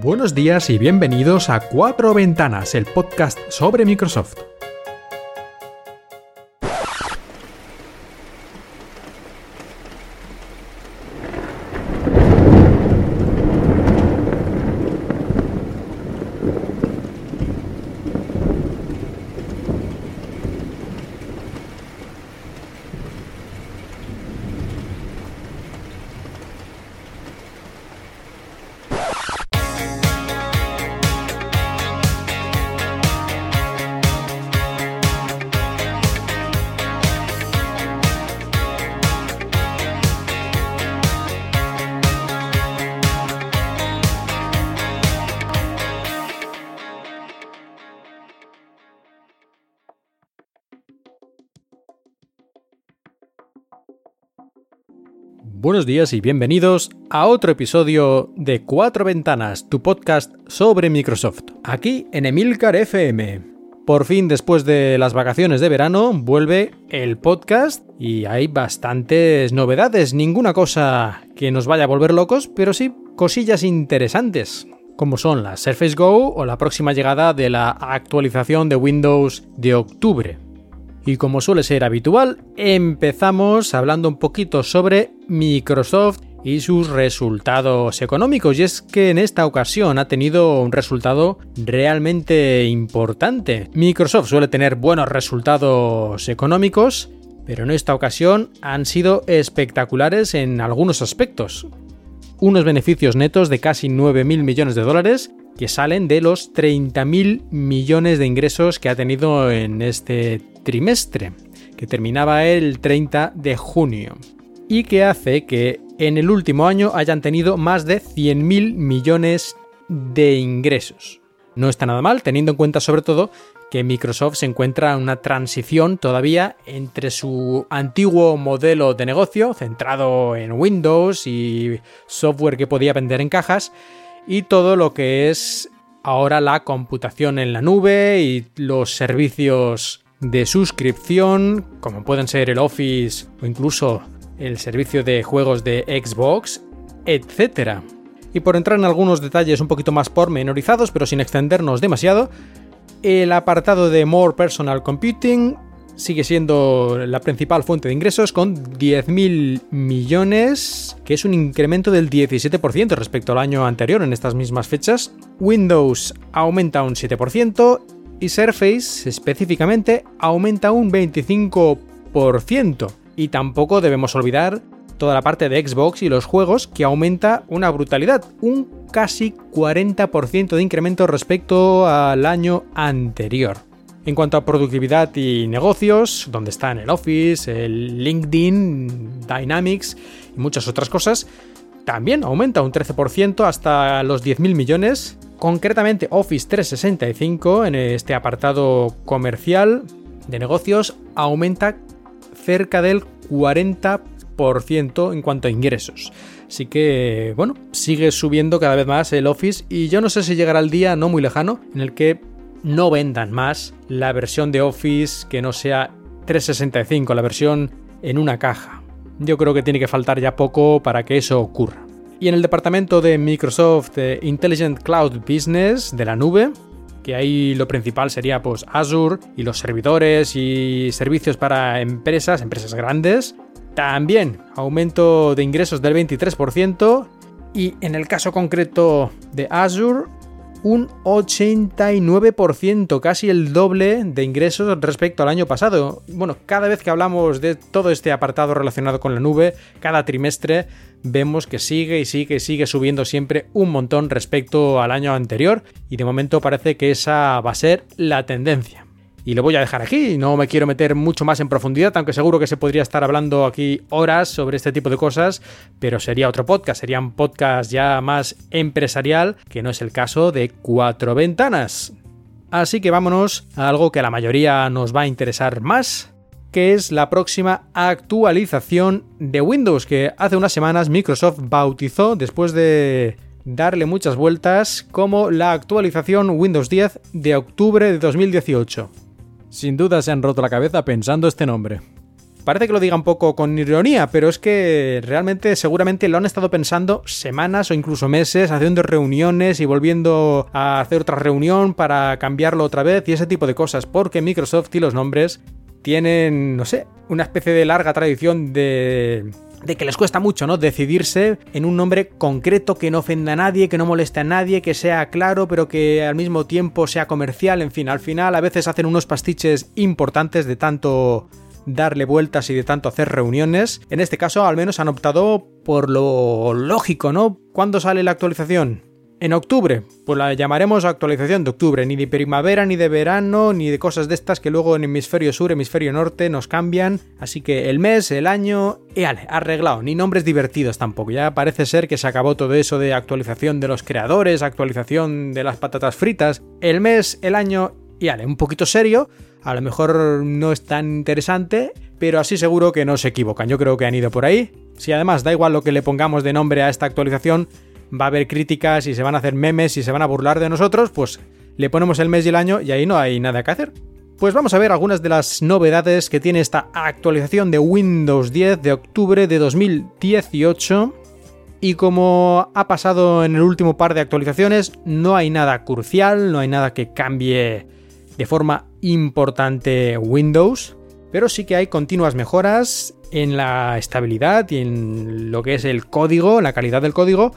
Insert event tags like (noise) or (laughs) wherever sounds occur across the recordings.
Buenos días y bienvenidos a Cuatro Ventanas, el podcast sobre Microsoft. Buenos días y bienvenidos a otro episodio de Cuatro Ventanas, tu podcast sobre Microsoft, aquí en Emilcar FM. Por fin, después de las vacaciones de verano, vuelve el podcast y hay bastantes novedades, ninguna cosa que nos vaya a volver locos, pero sí cosillas interesantes, como son la Surface Go o la próxima llegada de la actualización de Windows de octubre. Y como suele ser habitual, empezamos hablando un poquito sobre Microsoft y sus resultados económicos. Y es que en esta ocasión ha tenido un resultado realmente importante. Microsoft suele tener buenos resultados económicos, pero en esta ocasión han sido espectaculares en algunos aspectos. Unos beneficios netos de casi 9.000 millones de dólares que salen de los 30.000 millones de ingresos que ha tenido en este trimestre, que terminaba el 30 de junio, y que hace que en el último año hayan tenido más de 100.000 millones de ingresos. No está nada mal, teniendo en cuenta sobre todo que Microsoft se encuentra en una transición todavía entre su antiguo modelo de negocio, centrado en Windows y software que podía vender en cajas, y todo lo que es ahora la computación en la nube y los servicios de suscripción, como pueden ser el Office o incluso el servicio de juegos de Xbox, etc. Y por entrar en algunos detalles un poquito más pormenorizados, pero sin extendernos demasiado, el apartado de More Personal Computing sigue siendo la principal fuente de ingresos con 10.000 millones, que es un incremento del 17% respecto al año anterior en estas mismas fechas. Windows aumenta un 7% y Surface específicamente aumenta un 25%. Y tampoco debemos olvidar toda la parte de Xbox y los juegos que aumenta una brutalidad, un casi 40% de incremento respecto al año anterior. En cuanto a productividad y negocios, donde están el Office, el LinkedIn, Dynamics y muchas otras cosas, también aumenta un 13% hasta los 10.000 millones. Concretamente Office 365 en este apartado comercial de negocios aumenta cerca del 40% en cuanto a ingresos. Así que, bueno, sigue subiendo cada vez más el Office y yo no sé si llegará el día no muy lejano en el que no vendan más la versión de Office que no sea 365, la versión en una caja. Yo creo que tiene que faltar ya poco para que eso ocurra. Y en el departamento de Microsoft Intelligent Cloud Business de la nube, que ahí lo principal sería pues Azure y los servidores y servicios para empresas, empresas grandes. También aumento de ingresos del 23% y en el caso concreto de Azure un 89%, casi el doble de ingresos respecto al año pasado. Bueno, cada vez que hablamos de todo este apartado relacionado con la nube, cada trimestre vemos que sigue y sigue y sigue subiendo siempre un montón respecto al año anterior y de momento parece que esa va a ser la tendencia. Y lo voy a dejar aquí, no me quiero meter mucho más en profundidad, aunque seguro que se podría estar hablando aquí horas sobre este tipo de cosas, pero sería otro podcast, sería un podcast ya más empresarial, que no es el caso de cuatro ventanas. Así que vámonos a algo que a la mayoría nos va a interesar más, que es la próxima actualización de Windows, que hace unas semanas Microsoft bautizó después de darle muchas vueltas como la actualización Windows 10 de octubre de 2018. Sin duda se han roto la cabeza pensando este nombre. Parece que lo diga un poco con ironía, pero es que realmente seguramente lo han estado pensando semanas o incluso meses, haciendo reuniones y volviendo a hacer otra reunión para cambiarlo otra vez y ese tipo de cosas, porque Microsoft y los nombres tienen, no sé, una especie de larga tradición de de que les cuesta mucho, ¿no? Decidirse en un nombre concreto que no ofenda a nadie, que no moleste a nadie, que sea claro, pero que al mismo tiempo sea comercial, en fin, al final a veces hacen unos pastiches importantes de tanto darle vueltas y de tanto hacer reuniones. En este caso, al menos han optado por lo lógico, ¿no? ¿Cuándo sale la actualización? En octubre, pues la llamaremos actualización de octubre, ni de primavera, ni de verano, ni de cosas de estas que luego en hemisferio sur, hemisferio norte nos cambian. Así que el mes, el año, y ale, arreglado, ni nombres divertidos tampoco. Ya parece ser que se acabó todo eso de actualización de los creadores, actualización de las patatas fritas. El mes, el año, y ale, un poquito serio. A lo mejor no es tan interesante, pero así seguro que no se equivocan. Yo creo que han ido por ahí. Si además da igual lo que le pongamos de nombre a esta actualización, va a haber críticas y se van a hacer memes y se van a burlar de nosotros, pues le ponemos el mes y el año y ahí no hay nada que hacer. Pues vamos a ver algunas de las novedades que tiene esta actualización de Windows 10 de octubre de 2018. Y como ha pasado en el último par de actualizaciones, no hay nada crucial, no hay nada que cambie de forma importante Windows, pero sí que hay continuas mejoras en la estabilidad y en lo que es el código, la calidad del código,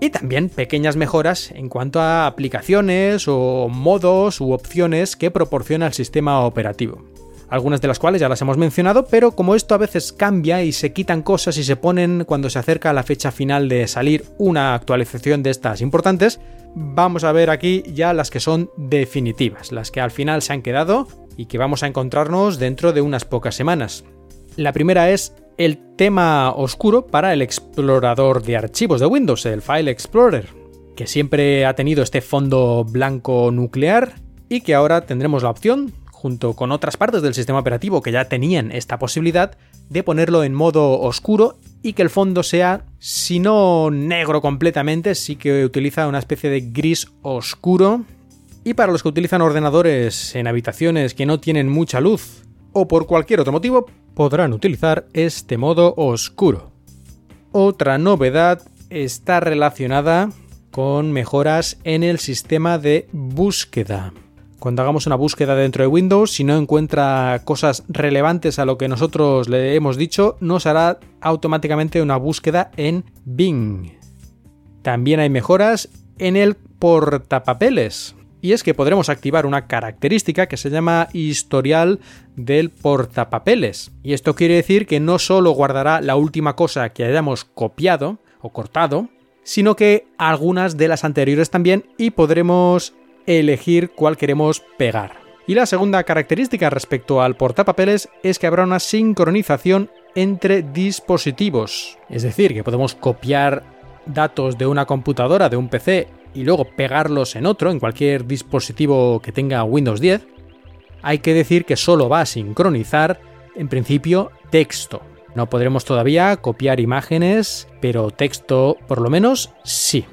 y también pequeñas mejoras en cuanto a aplicaciones o modos u opciones que proporciona el sistema operativo. Algunas de las cuales ya las hemos mencionado, pero como esto a veces cambia y se quitan cosas y se ponen cuando se acerca la fecha final de salir una actualización de estas importantes, vamos a ver aquí ya las que son definitivas, las que al final se han quedado y que vamos a encontrarnos dentro de unas pocas semanas. La primera es el tema oscuro para el explorador de archivos de Windows, el File Explorer, que siempre ha tenido este fondo blanco nuclear y que ahora tendremos la opción, junto con otras partes del sistema operativo que ya tenían esta posibilidad, de ponerlo en modo oscuro y que el fondo sea, si no negro completamente, sí que utiliza una especie de gris oscuro. Y para los que utilizan ordenadores en habitaciones que no tienen mucha luz o por cualquier otro motivo, podrán utilizar este modo oscuro. Otra novedad está relacionada con mejoras en el sistema de búsqueda. Cuando hagamos una búsqueda dentro de Windows, si no encuentra cosas relevantes a lo que nosotros le hemos dicho, nos hará automáticamente una búsqueda en Bing. También hay mejoras en el portapapeles y es que podremos activar una característica que se llama historial del portapapeles. Y esto quiere decir que no solo guardará la última cosa que hayamos copiado o cortado, sino que algunas de las anteriores también y podremos elegir cuál queremos pegar. Y la segunda característica respecto al portapapeles es que habrá una sincronización entre dispositivos. Es decir, que podemos copiar datos de una computadora, de un PC, y luego pegarlos en otro, en cualquier dispositivo que tenga Windows 10, hay que decir que solo va a sincronizar, en principio, texto. No podremos todavía copiar imágenes, pero texto por lo menos sí.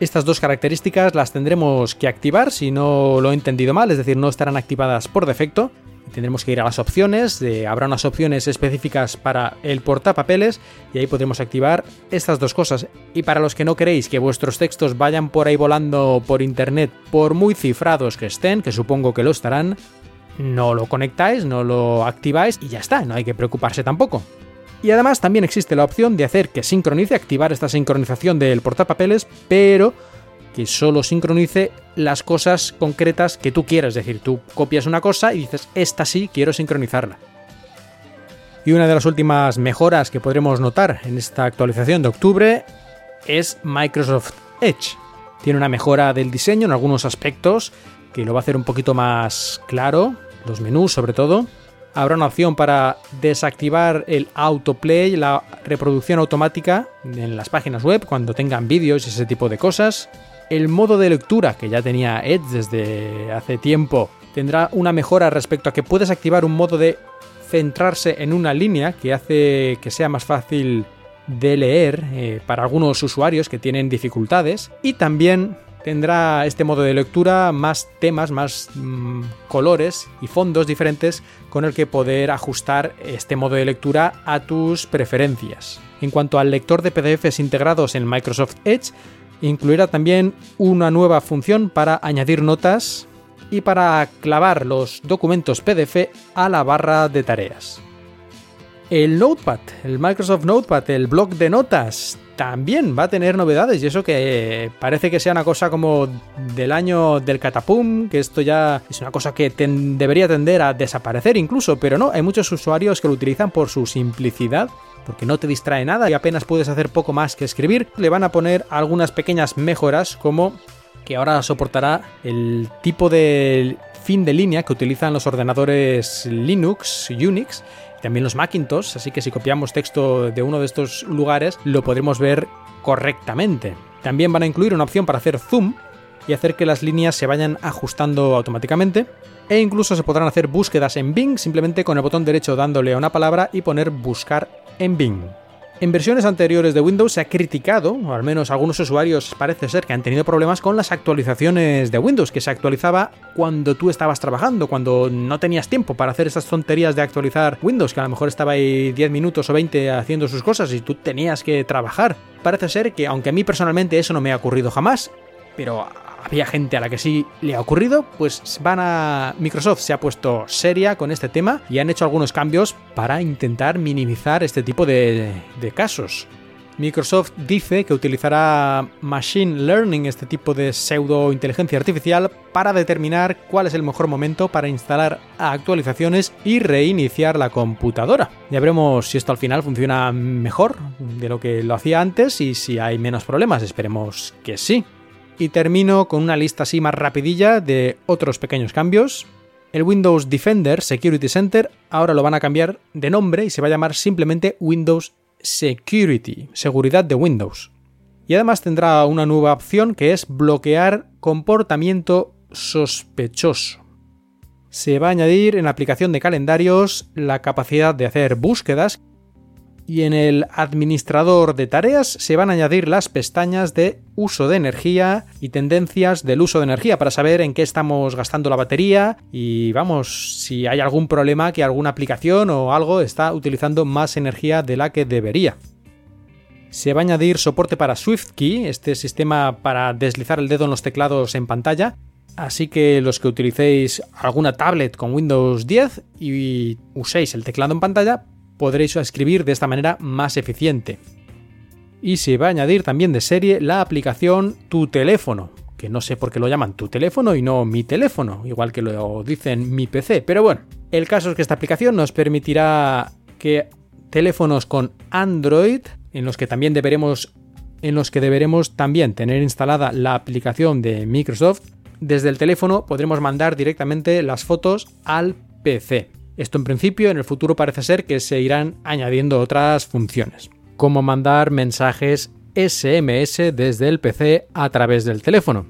Estas dos características las tendremos que activar si no lo he entendido mal, es decir, no estarán activadas por defecto, tendremos que ir a las opciones, habrá unas opciones específicas para el portapapeles y ahí podremos activar estas dos cosas. Y para los que no queréis que vuestros textos vayan por ahí volando por internet, por muy cifrados que estén, que supongo que lo estarán, no lo conectáis, no lo activáis y ya está, no hay que preocuparse tampoco. Y además también existe la opción de hacer que sincronice, activar esta sincronización del portapapeles, pero que solo sincronice las cosas concretas que tú quieras. Es decir, tú copias una cosa y dices, esta sí, quiero sincronizarla. Y una de las últimas mejoras que podremos notar en esta actualización de octubre es Microsoft Edge. Tiene una mejora del diseño en algunos aspectos que lo va a hacer un poquito más claro, los menús sobre todo. Habrá una opción para desactivar el autoplay, la reproducción automática en las páginas web cuando tengan vídeos y ese tipo de cosas. El modo de lectura, que ya tenía Edge desde hace tiempo, tendrá una mejora respecto a que puedes activar un modo de centrarse en una línea que hace que sea más fácil de leer eh, para algunos usuarios que tienen dificultades y también tendrá este modo de lectura más temas, más mm, colores y fondos diferentes con el que poder ajustar este modo de lectura a tus preferencias. En cuanto al lector de PDFs integrados en Microsoft Edge, incluirá también una nueva función para añadir notas y para clavar los documentos PDF a la barra de tareas. El Notepad, el Microsoft Notepad, el blog de notas, también va a tener novedades y eso que parece que sea una cosa como del año del catapum, que esto ya es una cosa que debería tender a desaparecer incluso, pero no, hay muchos usuarios que lo utilizan por su simplicidad porque no te distrae nada y apenas puedes hacer poco más que escribir, le van a poner algunas pequeñas mejoras como que ahora soportará el tipo de fin de línea que utilizan los ordenadores Linux, Unix, y también los Macintosh, así que si copiamos texto de uno de estos lugares lo podremos ver correctamente. También van a incluir una opción para hacer zoom y hacer que las líneas se vayan ajustando automáticamente. E incluso se podrán hacer búsquedas en Bing simplemente con el botón derecho dándole a una palabra y poner buscar en Bing. En versiones anteriores de Windows se ha criticado, o al menos algunos usuarios parece ser que han tenido problemas con las actualizaciones de Windows, que se actualizaba cuando tú estabas trabajando, cuando no tenías tiempo para hacer esas tonterías de actualizar Windows, que a lo mejor estaba ahí 10 minutos o 20 haciendo sus cosas y tú tenías que trabajar. Parece ser que, aunque a mí personalmente eso no me ha ocurrido jamás, pero había gente a la que sí le ha ocurrido, pues van a... Microsoft se ha puesto seria con este tema y han hecho algunos cambios para intentar minimizar este tipo de, de casos. Microsoft dice que utilizará Machine Learning, este tipo de pseudo inteligencia artificial, para determinar cuál es el mejor momento para instalar actualizaciones y reiniciar la computadora. Ya veremos si esto al final funciona mejor de lo que lo hacía antes y si hay menos problemas. Esperemos que sí. Y termino con una lista así más rapidilla de otros pequeños cambios. El Windows Defender Security Center ahora lo van a cambiar de nombre y se va a llamar simplemente Windows Security, seguridad de Windows. Y además tendrá una nueva opción que es bloquear comportamiento sospechoso. Se va a añadir en la aplicación de calendarios la capacidad de hacer búsquedas y en el administrador de tareas se van a añadir las pestañas de uso de energía y tendencias del uso de energía para saber en qué estamos gastando la batería y vamos, si hay algún problema que alguna aplicación o algo está utilizando más energía de la que debería. Se va a añadir soporte para SwiftKey, este sistema para deslizar el dedo en los teclados en pantalla, Así que los que utilicéis alguna tablet con Windows 10 y uséis el teclado en pantalla, podréis escribir de esta manera más eficiente. Y se va a añadir también de serie la aplicación Tu teléfono, que no sé por qué lo llaman tu teléfono y no mi teléfono, igual que lo dicen mi PC, pero bueno, el caso es que esta aplicación nos permitirá que teléfonos con Android, en los que también deberemos en los que deberemos también tener instalada la aplicación de Microsoft, desde el teléfono podremos mandar directamente las fotos al PC. Esto en principio, en el futuro parece ser que se irán añadiendo otras funciones, como mandar mensajes SMS desde el PC a través del teléfono.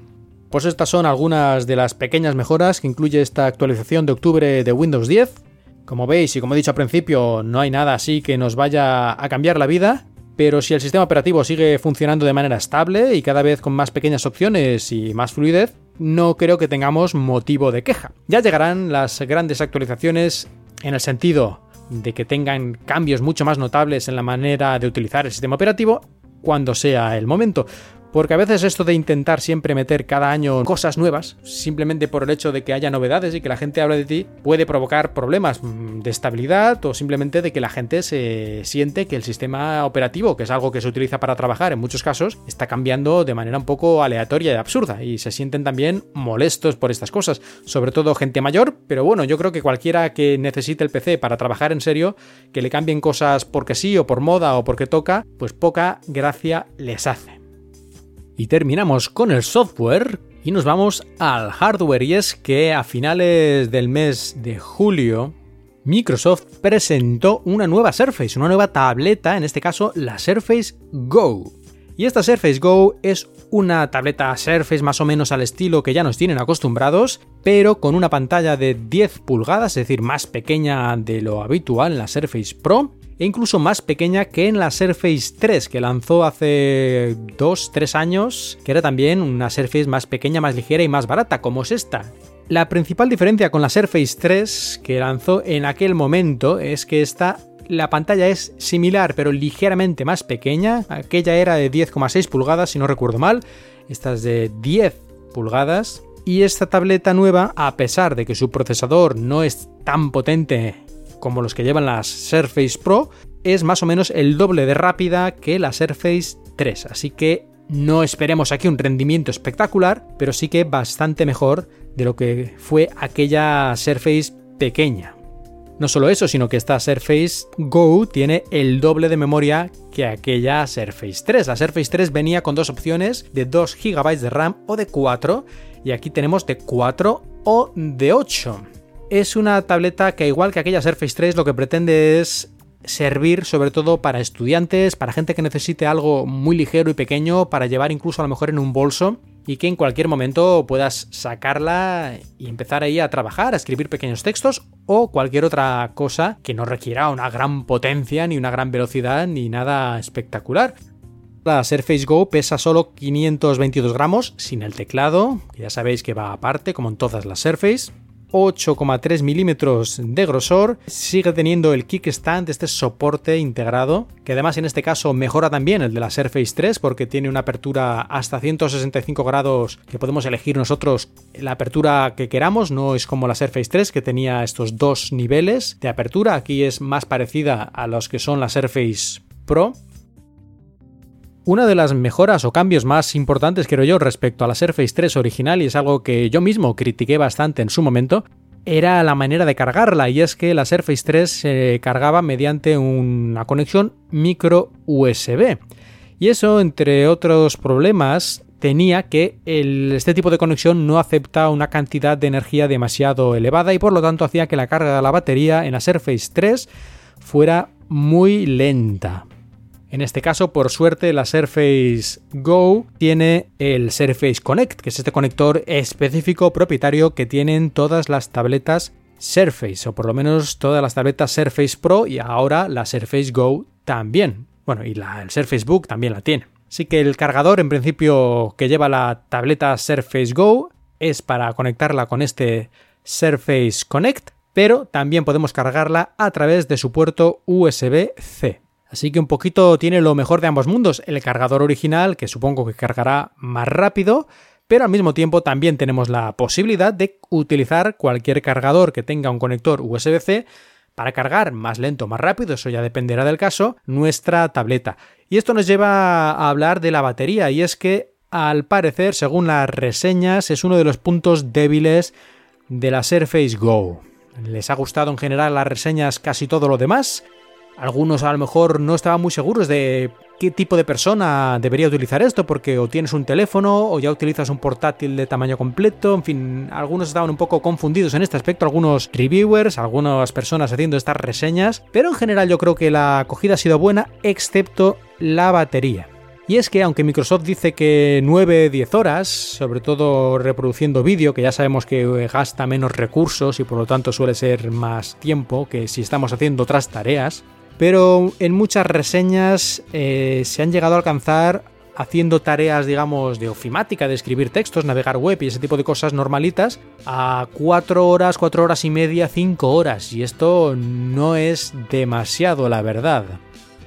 Pues estas son algunas de las pequeñas mejoras que incluye esta actualización de octubre de Windows 10. Como veis y como he dicho al principio, no hay nada así que nos vaya a cambiar la vida, pero si el sistema operativo sigue funcionando de manera estable y cada vez con más pequeñas opciones y más fluidez, no creo que tengamos motivo de queja. Ya llegarán las grandes actualizaciones en el sentido de que tengan cambios mucho más notables en la manera de utilizar el sistema operativo cuando sea el momento. Porque a veces esto de intentar siempre meter cada año cosas nuevas, simplemente por el hecho de que haya novedades y que la gente hable de ti, puede provocar problemas mm, de estabilidad o simplemente de que la gente se siente que el sistema operativo, que es algo que se utiliza para trabajar en muchos casos, está cambiando de manera un poco aleatoria y absurda y se sienten también molestos por estas cosas, sobre todo gente mayor, pero bueno, yo creo que cualquiera que necesite el PC para trabajar en serio, que le cambien cosas porque sí o por moda o porque toca, pues poca gracia les hace. Y terminamos con el software y nos vamos al hardware y es que a finales del mes de julio Microsoft presentó una nueva Surface, una nueva tableta, en este caso la Surface Go. Y esta Surface Go es una tableta Surface más o menos al estilo que ya nos tienen acostumbrados, pero con una pantalla de 10 pulgadas, es decir, más pequeña de lo habitual en la Surface Pro, e incluso más pequeña que en la Surface 3 que lanzó hace 2-3 años, que era también una Surface más pequeña, más ligera y más barata, como es esta. La principal diferencia con la Surface 3 que lanzó en aquel momento es que esta la pantalla es similar pero ligeramente más pequeña. Aquella era de 10,6 pulgadas si no recuerdo mal. Esta es de 10 pulgadas. Y esta tableta nueva, a pesar de que su procesador no es tan potente como los que llevan las Surface Pro, es más o menos el doble de rápida que la Surface 3. Así que no esperemos aquí un rendimiento espectacular, pero sí que bastante mejor de lo que fue aquella Surface pequeña. No solo eso, sino que esta Surface Go tiene el doble de memoria que aquella Surface 3. La Surface 3 venía con dos opciones de 2 GB de RAM o de 4 y aquí tenemos de 4 o de 8. Es una tableta que igual que aquella Surface 3 lo que pretende es servir sobre todo para estudiantes, para gente que necesite algo muy ligero y pequeño para llevar incluso a lo mejor en un bolso y que en cualquier momento puedas sacarla y empezar ahí a trabajar, a escribir pequeños textos o cualquier otra cosa que no requiera una gran potencia, ni una gran velocidad, ni nada espectacular. La Surface Go pesa solo 522 gramos sin el teclado, que ya sabéis que va aparte como en todas las Surface. 8,3 milímetros de grosor, sigue teniendo el kickstand, este soporte integrado, que además en este caso mejora también el de la Surface 3 porque tiene una apertura hasta 165 grados que podemos elegir nosotros la apertura que queramos, no es como la Surface 3 que tenía estos dos niveles de apertura, aquí es más parecida a los que son la Surface Pro una de las mejoras o cambios más importantes, creo yo, respecto a la Surface 3 original, y es algo que yo mismo critiqué bastante en su momento, era la manera de cargarla, y es que la Surface 3 se cargaba mediante una conexión micro USB. Y eso, entre otros problemas, tenía que este tipo de conexión no acepta una cantidad de energía demasiado elevada y por lo tanto hacía que la carga de la batería en la Surface 3 fuera muy lenta. En este caso, por suerte, la Surface Go tiene el Surface Connect, que es este conector específico propietario que tienen todas las tabletas Surface, o por lo menos todas las tabletas Surface Pro y ahora la Surface Go también. Bueno, y la, el Surface Book también la tiene. Así que el cargador, en principio, que lleva la tableta Surface Go es para conectarla con este Surface Connect, pero también podemos cargarla a través de su puerto USB-C. Así que un poquito tiene lo mejor de ambos mundos, el cargador original, que supongo que cargará más rápido, pero al mismo tiempo también tenemos la posibilidad de utilizar cualquier cargador que tenga un conector USB-C para cargar más lento o más rápido, eso ya dependerá del caso, nuestra tableta. Y esto nos lleva a hablar de la batería, y es que al parecer, según las reseñas, es uno de los puntos débiles de la Surface Go. Les ha gustado en general las reseñas casi todo lo demás, algunos a lo mejor no estaban muy seguros de qué tipo de persona debería utilizar esto, porque o tienes un teléfono o ya utilizas un portátil de tamaño completo, en fin, algunos estaban un poco confundidos en este aspecto, algunos reviewers, algunas personas haciendo estas reseñas, pero en general yo creo que la acogida ha sido buena, excepto la batería. Y es que aunque Microsoft dice que 9-10 horas, sobre todo reproduciendo vídeo, que ya sabemos que gasta menos recursos y por lo tanto suele ser más tiempo que si estamos haciendo otras tareas, pero en muchas reseñas eh, se han llegado a alcanzar haciendo tareas, digamos, de ofimática, de escribir textos, navegar web y ese tipo de cosas normalitas, a 4 horas, 4 horas y media, 5 horas. Y esto no es demasiado, la verdad.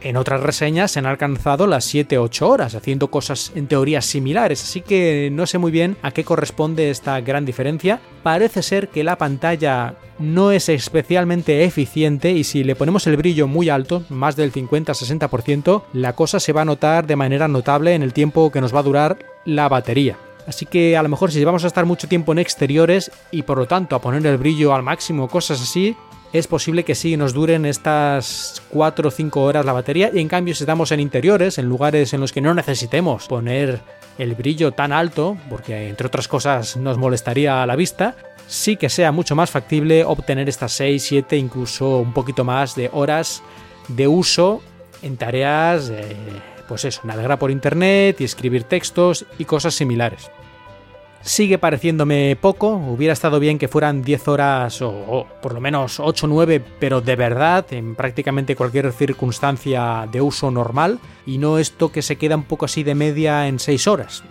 En otras reseñas se han alcanzado las 7-8 horas, haciendo cosas en teoría similares, así que no sé muy bien a qué corresponde esta gran diferencia. Parece ser que la pantalla no es especialmente eficiente y si le ponemos el brillo muy alto, más del 50-60%, la cosa se va a notar de manera notable en el tiempo que nos va a durar la batería. Así que a lo mejor si vamos a estar mucho tiempo en exteriores y por lo tanto a poner el brillo al máximo, cosas así, es posible que sí nos duren estas 4 o 5 horas la batería y en cambio si estamos en interiores, en lugares en los que no necesitemos poner el brillo tan alto, porque entre otras cosas nos molestaría a la vista, sí que sea mucho más factible obtener estas 6, 7, incluso un poquito más de horas de uso en tareas, pues eso, navegar por internet y escribir textos y cosas similares. Sigue pareciéndome poco, hubiera estado bien que fueran 10 horas o, por lo menos 8 o 9, pero de verdad, en prácticamente cualquier circunstancia de uso normal, y no esto que se queda un poco así de media en 6 horas.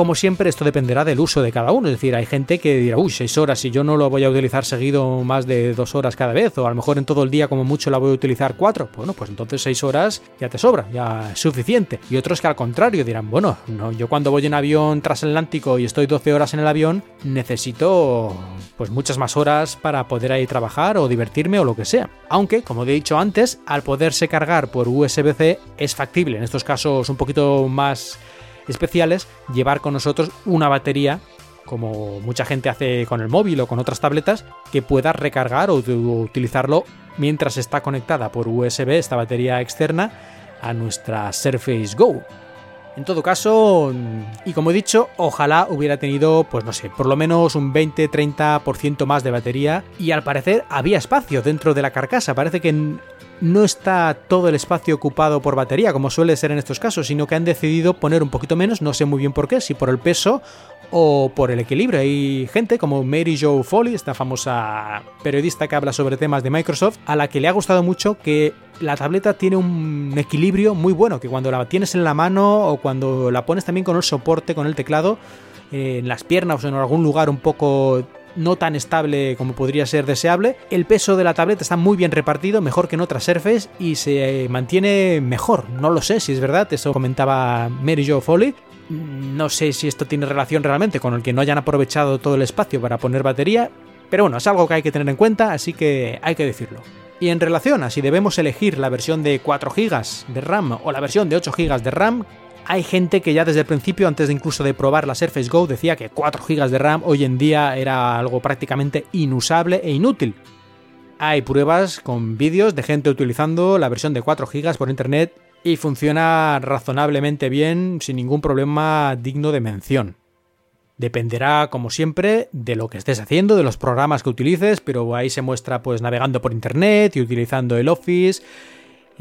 Como siempre, esto dependerá del uso de cada uno. Es decir, hay gente que dirá, uy, seis horas, y yo no lo voy a utilizar seguido más de dos horas cada vez, o a lo mejor en todo el día como mucho la voy a utilizar cuatro. Bueno, pues entonces seis horas ya te sobra, ya es suficiente. Y otros que al contrario dirán, bueno, no, yo cuando voy en avión transatlántico y estoy 12 horas en el avión, necesito pues muchas más horas para poder ahí trabajar o divertirme o lo que sea. Aunque, como he dicho antes, al poderse cargar por USB-C es factible, en estos casos un poquito más especiales, llevar con nosotros una batería como mucha gente hace con el móvil o con otras tabletas, que pueda recargar o utilizarlo mientras está conectada por USB, esta batería externa, a nuestra Surface Go. En todo caso, y como he dicho, ojalá hubiera tenido, pues no sé, por lo menos un 20-30% más de batería y al parecer había espacio dentro de la carcasa. Parece que no está todo el espacio ocupado por batería, como suele ser en estos casos, sino que han decidido poner un poquito menos, no sé muy bien por qué, si por el peso o por el equilibrio. Hay gente como Mary Jo Foley, esta famosa periodista que habla sobre temas de Microsoft, a la que le ha gustado mucho que la tableta tiene un equilibrio muy bueno, que cuando la tienes en la mano o cuando la pones también con el soporte, con el teclado, en las piernas o en algún lugar un poco no tan estable como podría ser deseable. El peso de la tableta está muy bien repartido, mejor que en otras Surface y se mantiene mejor. No lo sé si es verdad, eso comentaba Mary Jo Foley. No sé si esto tiene relación realmente con el que no hayan aprovechado todo el espacio para poner batería, pero bueno, es algo que hay que tener en cuenta, así que hay que decirlo. Y en relación a si debemos elegir la versión de 4 GB de RAM o la versión de 8 GB de RAM, hay gente que ya desde el principio, antes de incluso de probar la Surface Go, decía que 4 GB de RAM hoy en día era algo prácticamente inusable e inútil. Hay pruebas con vídeos de gente utilizando la versión de 4 GB por internet y funciona razonablemente bien sin ningún problema digno de mención. Dependerá, como siempre, de lo que estés haciendo, de los programas que utilices, pero ahí se muestra pues navegando por internet y utilizando el Office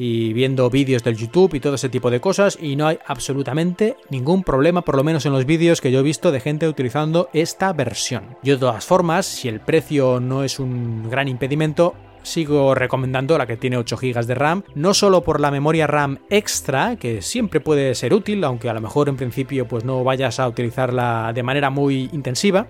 y viendo vídeos del YouTube y todo ese tipo de cosas y no hay absolutamente ningún problema, por lo menos en los vídeos que yo he visto de gente utilizando esta versión. Yo de todas formas, si el precio no es un gran impedimento, sigo recomendando la que tiene 8 GB de RAM, no solo por la memoria RAM extra, que siempre puede ser útil, aunque a lo mejor en principio pues no vayas a utilizarla de manera muy intensiva,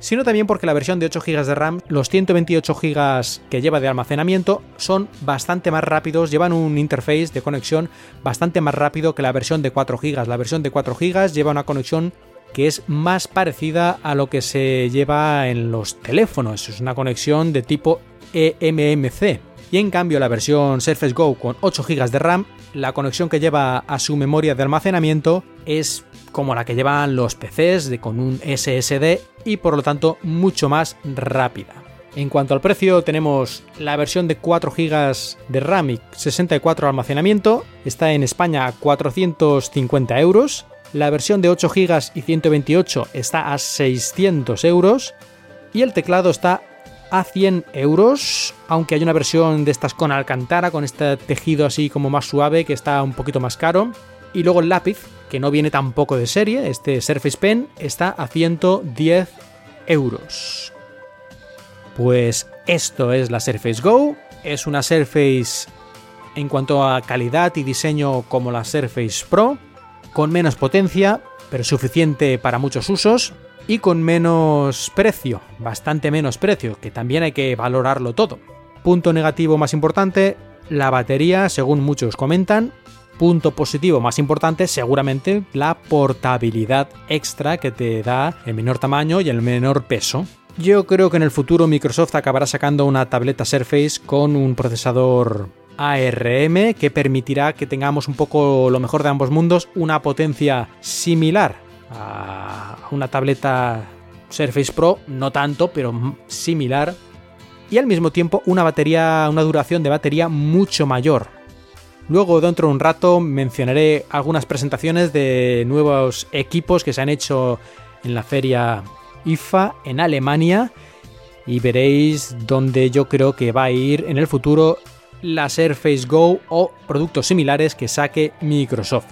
sino también porque la versión de 8 GB de RAM, los 128 GB que lleva de almacenamiento son bastante más rápidos, llevan un interface de conexión bastante más rápido que la versión de 4 GB. La versión de 4 GB lleva una conexión que es más parecida a lo que se lleva en los teléfonos, es una conexión de tipo eMMC. Y en cambio la versión Surface Go con 8 GB de RAM, la conexión que lleva a su memoria de almacenamiento es como la que llevan los PCs de, con un SSD y por lo tanto mucho más rápida. En cuanto al precio, tenemos la versión de 4 GB de RAM y 64 de almacenamiento, está en España a 450 euros. La versión de 8 GB y 128 está a 600 euros. Y el teclado está a 100 euros, aunque hay una versión de estas con alcantara, con este tejido así como más suave, que está un poquito más caro. Y luego el lápiz, que no viene tampoco de serie, este Surface Pen está a 110 euros. Pues esto es la Surface Go, es una Surface en cuanto a calidad y diseño como la Surface Pro, con menos potencia, pero suficiente para muchos usos, y con menos precio, bastante menos precio, que también hay que valorarlo todo. Punto negativo más importante, la batería, según muchos comentan, punto positivo más importante, seguramente la portabilidad extra que te da el menor tamaño y el menor peso. Yo creo que en el futuro Microsoft acabará sacando una tableta Surface con un procesador ARM que permitirá que tengamos un poco lo mejor de ambos mundos, una potencia similar a una tableta Surface Pro, no tanto, pero similar, y al mismo tiempo una batería, una duración de batería mucho mayor. Luego, dentro de un rato, mencionaré algunas presentaciones de nuevos equipos que se han hecho en la feria IFA en Alemania y veréis dónde yo creo que va a ir en el futuro la Surface Go o productos similares que saque Microsoft.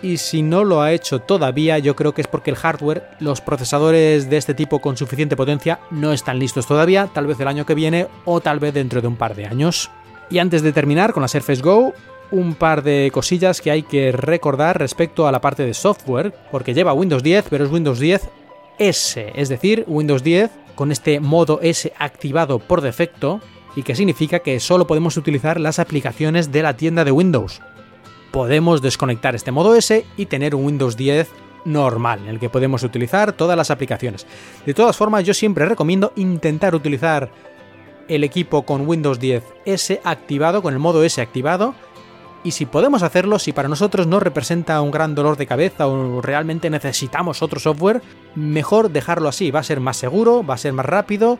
y si no lo ha hecho todavía yo creo que es porque el hardware, los procesadores de este tipo con suficiente potencia no están listos todavía, tal vez el año que viene o tal vez dentro de un par de años. Y antes de terminar con la Surface Go, un par de cosillas que hay que recordar respecto a la parte de software, porque lleva Windows 10, pero es Windows 10 S, es decir, Windows 10 con este modo S activado por defecto y que significa que solo podemos utilizar las aplicaciones de la tienda de Windows. Podemos desconectar este modo S y tener un Windows 10 normal, en el que podemos utilizar todas las aplicaciones. De todas formas, yo siempre recomiendo intentar utilizar el equipo con Windows 10 S activado, con el modo S activado, y si podemos hacerlo, si para nosotros no representa un gran dolor de cabeza o realmente necesitamos otro software, mejor dejarlo así, va a ser más seguro, va a ser más rápido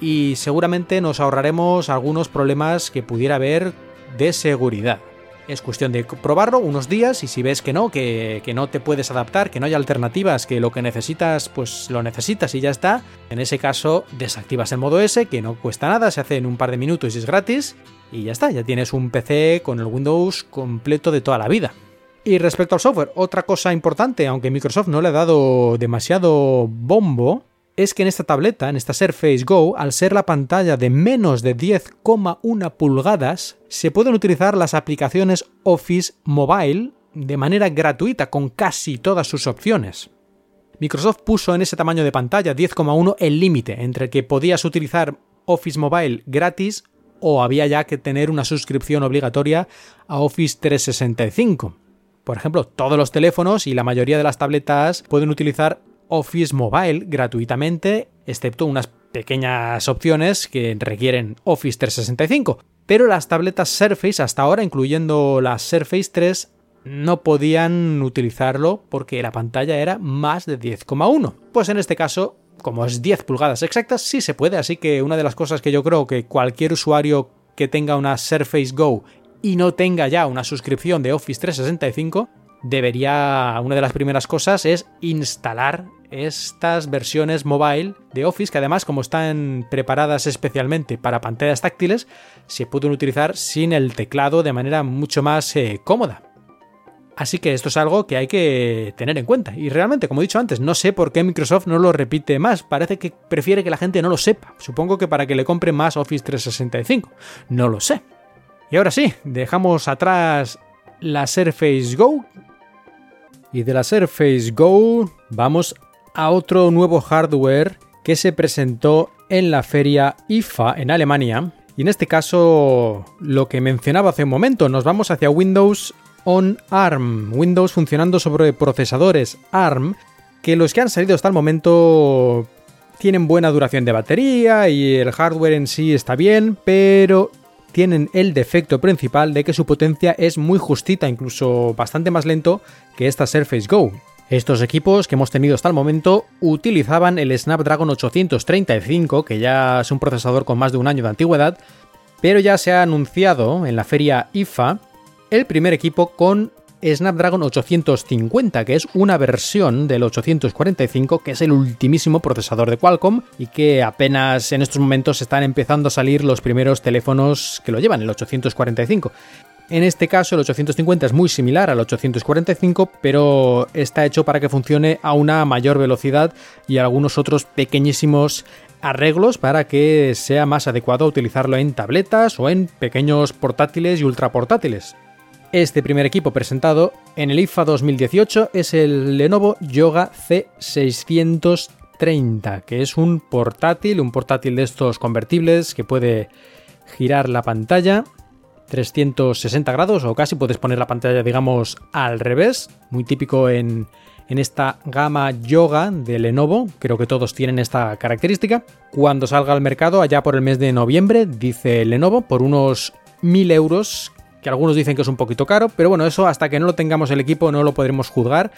y seguramente nos ahorraremos algunos problemas que pudiera haber de seguridad. Es cuestión de probarlo unos días y si ves que no, que, no te puedes adaptar, que no hay alternativas, que lo que necesitas, pues lo necesitas y ya está, en ese caso desactivas el modo S, que no cuesta nada, se hace en un par de minutos y es gratis, y ya está, ya tienes un PC con el Windows completo de toda la vida. Y respecto al software, otra cosa importante, aunque Microsoft no le ha dado demasiado bombo, es que en esta tableta, en esta Surface Go, al ser la pantalla de menos de 10,1 pulgadas, se pueden utilizar las aplicaciones Office Mobile de manera gratuita con casi todas sus opciones. Microsoft puso en ese tamaño de pantalla 10,1 el límite entre que podías utilizar Office Mobile gratis o había ya que tener una suscripción obligatoria a Office 365. Por ejemplo, todos los teléfonos y la mayoría de las tabletas pueden utilizar Office Mobile gratuitamente, excepto unas pequeñas opciones que requieren Office 365. Pero las tabletas Surface hasta ahora, incluyendo la Surface 3, no podían utilizarlo porque la pantalla era más de 10,1. Pues en este caso, como es 10 pulgadas exactas, sí se puede, así que una de las cosas que yo creo que cualquier usuario que tenga una Surface Go y no tenga ya una suscripción de Office 365, debería, una de las primeras cosas es instalar estas versiones mobile de Office, que además como están preparadas especialmente para pantallas táctiles, se pueden utilizar sin el teclado de manera mucho más eh, cómoda. Así que esto es algo que hay que tener en cuenta. Y realmente, como he dicho antes, no sé por qué Microsoft no lo repite más. Parece que prefiere que la gente no lo sepa. Supongo que para que le compre más Office 365. No lo sé. Y ahora sí, dejamos atrás la Surface Go. Y de la Surface Go vamos a otro nuevo hardware que se presentó en la feria IFA en Alemania. Y en este caso, lo que mencionaba hace un momento, nos vamos hacia Windows on ARM, Windows funcionando sobre procesadores ARM, que los que han salido hasta el momento tienen buena duración de batería y el hardware en sí está bien, pero tienen el defecto principal de que su potencia es muy justita, incluso bastante más lento que esta Surface Go. Estos equipos que hemos tenido hasta el momento utilizaban el Snapdragon 835, que ya es un procesador con más de un año de antigüedad, pero ya se ha anunciado en la feria IFA el primer equipo con Snapdragon 850, que es una versión del 845, que es el ultimísimo procesador de Qualcomm y que apenas en estos momentos están empezando a salir los primeros teléfonos que lo llevan, el 845. En este caso el 850 es muy similar al 845, pero está hecho para que funcione a una mayor velocidad y algunos otros pequeñísimos arreglos para que sea más adecuado utilizarlo en tabletas o en pequeños portátiles y ultraportátiles. Este primer equipo presentado en el IFA 2018 es el Lenovo Yoga C630, que es un portátil, un portátil de estos convertibles que puede girar la pantalla 360 grados o casi puedes poner la pantalla digamos al revés, muy típico en, en esta gama Yoga de Lenovo, creo que todos tienen esta característica. Cuando salga al mercado allá por el mes de noviembre, dice Lenovo, por unos 1000 euros que algunos dicen que es un poquito caro, pero bueno, eso hasta que no lo tengamos el equipo no lo podremos juzgar.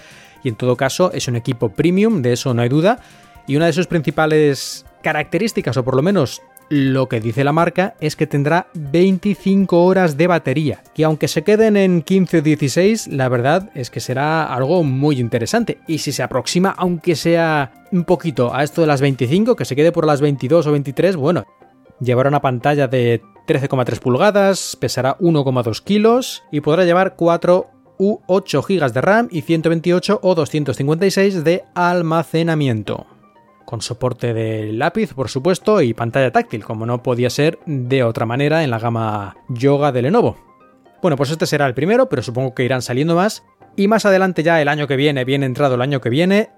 Y en todo caso es un equipo premium, de eso no hay duda, y una de sus principales características, o por lo menos lo que dice la marca, es que tendrá 25 horas de batería, que aunque se queden en 15 o 16, la verdad es que será algo muy interesante, y si se aproxima, aunque sea un poquito a esto de las 25, que se quede por las 22 o 23, bueno, llevará una pantalla de 13,3 pulgadas, pesará 1,2 kilos y podrá llevar 4 u 8 GB de RAM y 128 o 256 de almacenamiento. Con soporte de lápiz, por supuesto, y pantalla táctil, como no podía ser de otra manera en la gama Yoga de Lenovo. Bueno, pues este será el primero, pero supongo que irán saliendo más. Y más adelante ya el año que viene, bien entrado el año que viene,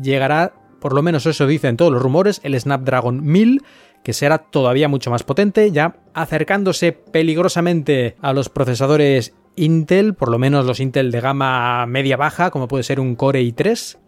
llegará, por lo menos eso dicen todos los rumores, el Snapdragon 1000, que será todavía mucho más potente, ya acercándose peligrosamente a los procesadores Intel, por lo menos los Intel de gama media-baja, como puede ser un Core i3.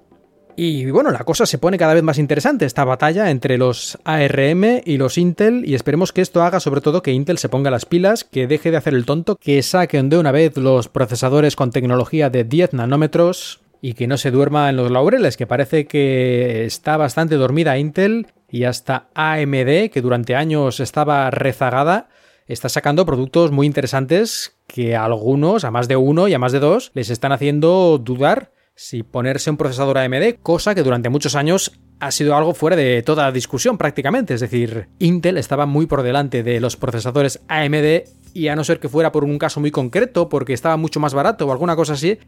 Y bueno, la cosa se pone cada vez más interesante, esta batalla entre los ARM y los Intel, y esperemos que esto haga sobre todo que Intel se ponga las pilas, que deje de hacer el tonto, que saquen de una vez los procesadores con tecnología de 10 nanómetros y que no se duerma en los laureles, que parece que está bastante dormida Intel y hasta AMD, que durante años estaba rezagada, está sacando productos muy interesantes que a algunos, a más de uno y a más de dos, les están haciendo dudar si ponerse un procesador AMD, cosa que durante muchos años ha sido algo fuera de toda discusión prácticamente. Es decir, Intel estaba muy por delante de los procesadores AMD y a no ser que fuera por un caso muy concreto, porque estaba mucho más barato o alguna cosa así,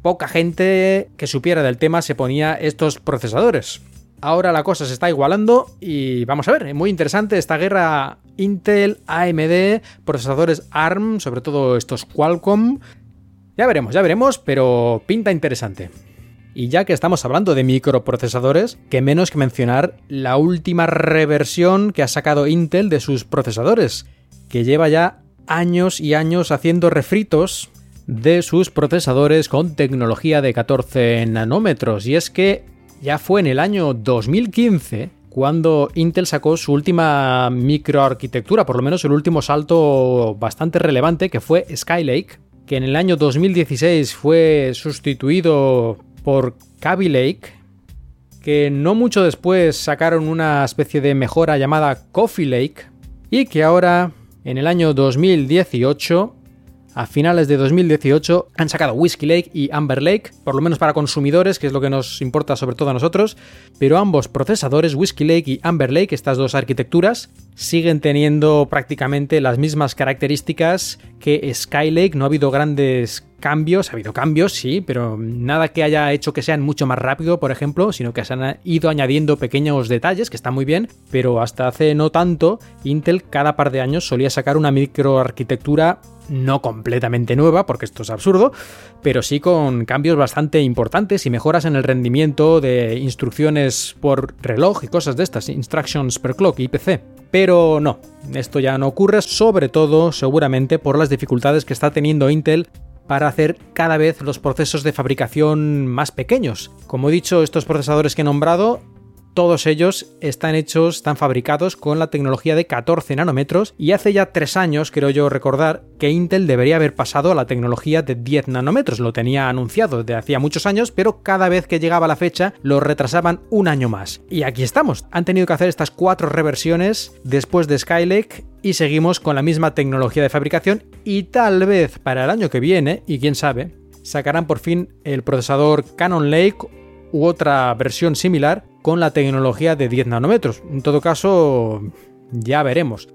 poca gente que supiera del tema se ponía estos procesadores. Ahora la cosa se está igualando y vamos a ver, muy interesante esta guerra Intel, AMD, procesadores ARM, sobre todo estos Qualcomm. Ya veremos, ya veremos, pero pinta interesante. Y ya que estamos hablando de microprocesadores, que menos que mencionar la última reversión que ha sacado Intel de sus procesadores, que lleva ya años y años haciendo refritos de sus procesadores con tecnología de 14 nanómetros. Y es que ya fue en el año 2015 cuando Intel sacó su última microarquitectura, por lo menos el último salto bastante relevante, que fue Skylake, que en el año 2016 fue sustituido por Kaby Lake, que no mucho después sacaron una especie de mejora llamada Coffee Lake, y que ahora, en el año 2018, a finales de 2018 han sacado Whiskey Lake y Amber Lake, por lo menos para consumidores, que es lo que nos importa sobre todo a nosotros, pero ambos procesadores, Whiskey Lake y Amber Lake, estas dos arquitecturas, siguen teniendo prácticamente las mismas características que Skylake, no ha habido grandes cambios, ha habido cambios, sí, pero nada que haya hecho que sean mucho más rápido, por ejemplo, sino que se han ido añadiendo pequeños detalles, que están muy bien, pero hasta hace no tanto, Intel cada par de años solía sacar una microarquitectura no completamente nueva, porque esto es absurdo, pero sí con cambios bastante importantes y mejoras en el rendimiento de instrucciones por reloj y cosas de estas, instructions per clock, IPC. Pero no, esto ya no ocurre, sobre todo seguramente por las dificultades que está teniendo Intel para hacer cada vez los procesos de fabricación más pequeños. Como he dicho, estos procesadores que he nombrado todos ellos están hechos, están fabricados con la tecnología de 14 nanómetros y hace ya tres años, creo yo recordar, que Intel debería haber pasado a la tecnología de 10 nanómetros. Lo tenía anunciado desde hacía muchos años, pero cada vez que llegaba la fecha lo retrasaban un año más. Y aquí estamos. Han tenido que hacer estas cuatro reversiones después de Skylake y seguimos con la misma tecnología de fabricación y tal vez para el año que viene, y quién sabe, sacarán por fin el procesador Canon Lake u otra versión similar con la tecnología de 10 nanómetros. En todo caso, ya veremos.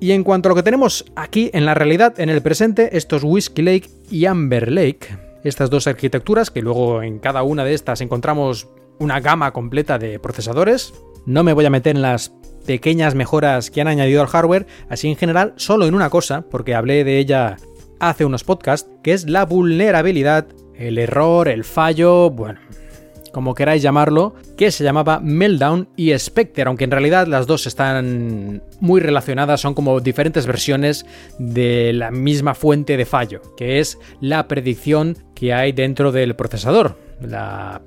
Y en cuanto a lo que tenemos aquí en la realidad, en el presente, estos Whiskey Lake y Amber Lake, estas dos arquitecturas, que luego en cada una de estas encontramos una gama completa de procesadores. No me voy a meter en las pequeñas mejoras que han añadido al hardware, así en general, solo en una cosa, porque hablé de ella hace unos podcasts, que es la vulnerabilidad, el error, el fallo, bueno, como queráis llamarlo, que se llamaba Meltdown y Spectre, aunque en realidad las dos están muy relacionadas, son como diferentes versiones de la misma fuente de fallo, que es la predicción que hay dentro del procesador.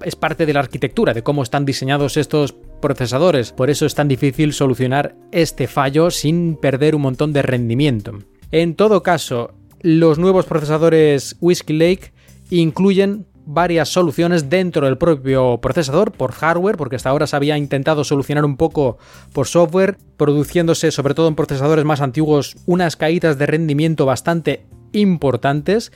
es parte de la arquitectura, de cómo están diseñados estos procesadores, por eso es tan difícil solucionar este fallo sin perder un montón de rendimiento. En todo caso, los nuevos procesadores Whiskey Lake incluyen varias soluciones dentro del propio procesador por hardware, porque hasta ahora se había intentado solucionar un poco por software, produciéndose sobre todo en procesadores más antiguos unas caídas de rendimiento bastante importantes.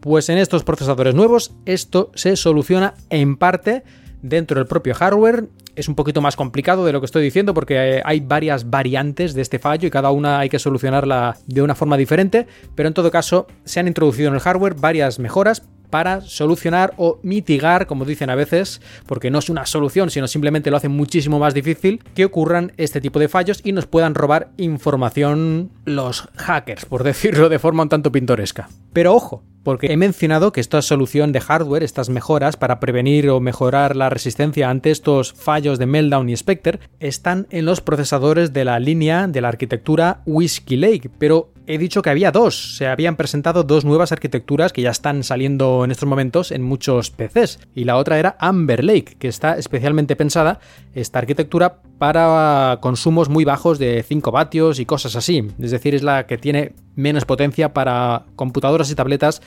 Pues en estos procesadores nuevos esto se soluciona en parte dentro del propio hardware Es un poquito más complicado de lo que estoy diciendo porque eh, hay varias variantes de este fallo y cada una hay que solucionarla de una forma diferente, pero en todo caso se han introducido en el hardware varias mejoras para solucionar o mitigar, como dicen a veces, porque no es una solución, sino simplemente lo hace muchísimo más difícil que ocurran este tipo de fallos y nos puedan robar información los hackers, por (laughs) decirlo de forma un tanto pintoresca. Pero ojo, porque he mencionado que esta solución de hardware, estas mejoras para prevenir o mejorar la resistencia ante estos fallos de Meltdown y Spectre, están en los procesadores de la línea de la arquitectura Whiskey Lake, pero he dicho que había dos, se habían presentado dos nuevas arquitecturas que ya están saliendo en estos momentos en muchos PCs, y la otra era Amber Lake, que está especialmente pensada esta arquitectura para consumos muy bajos de 5 vatios y cosas así, es decir, es la que tiene menos potencia para computadoras y tabletas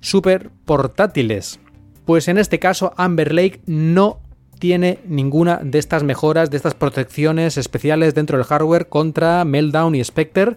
super portátiles. Pues en este caso Amber Lake no tiene ninguna de estas mejoras, de estas protecciones especiales dentro del hardware contra Meltdown y Spectre.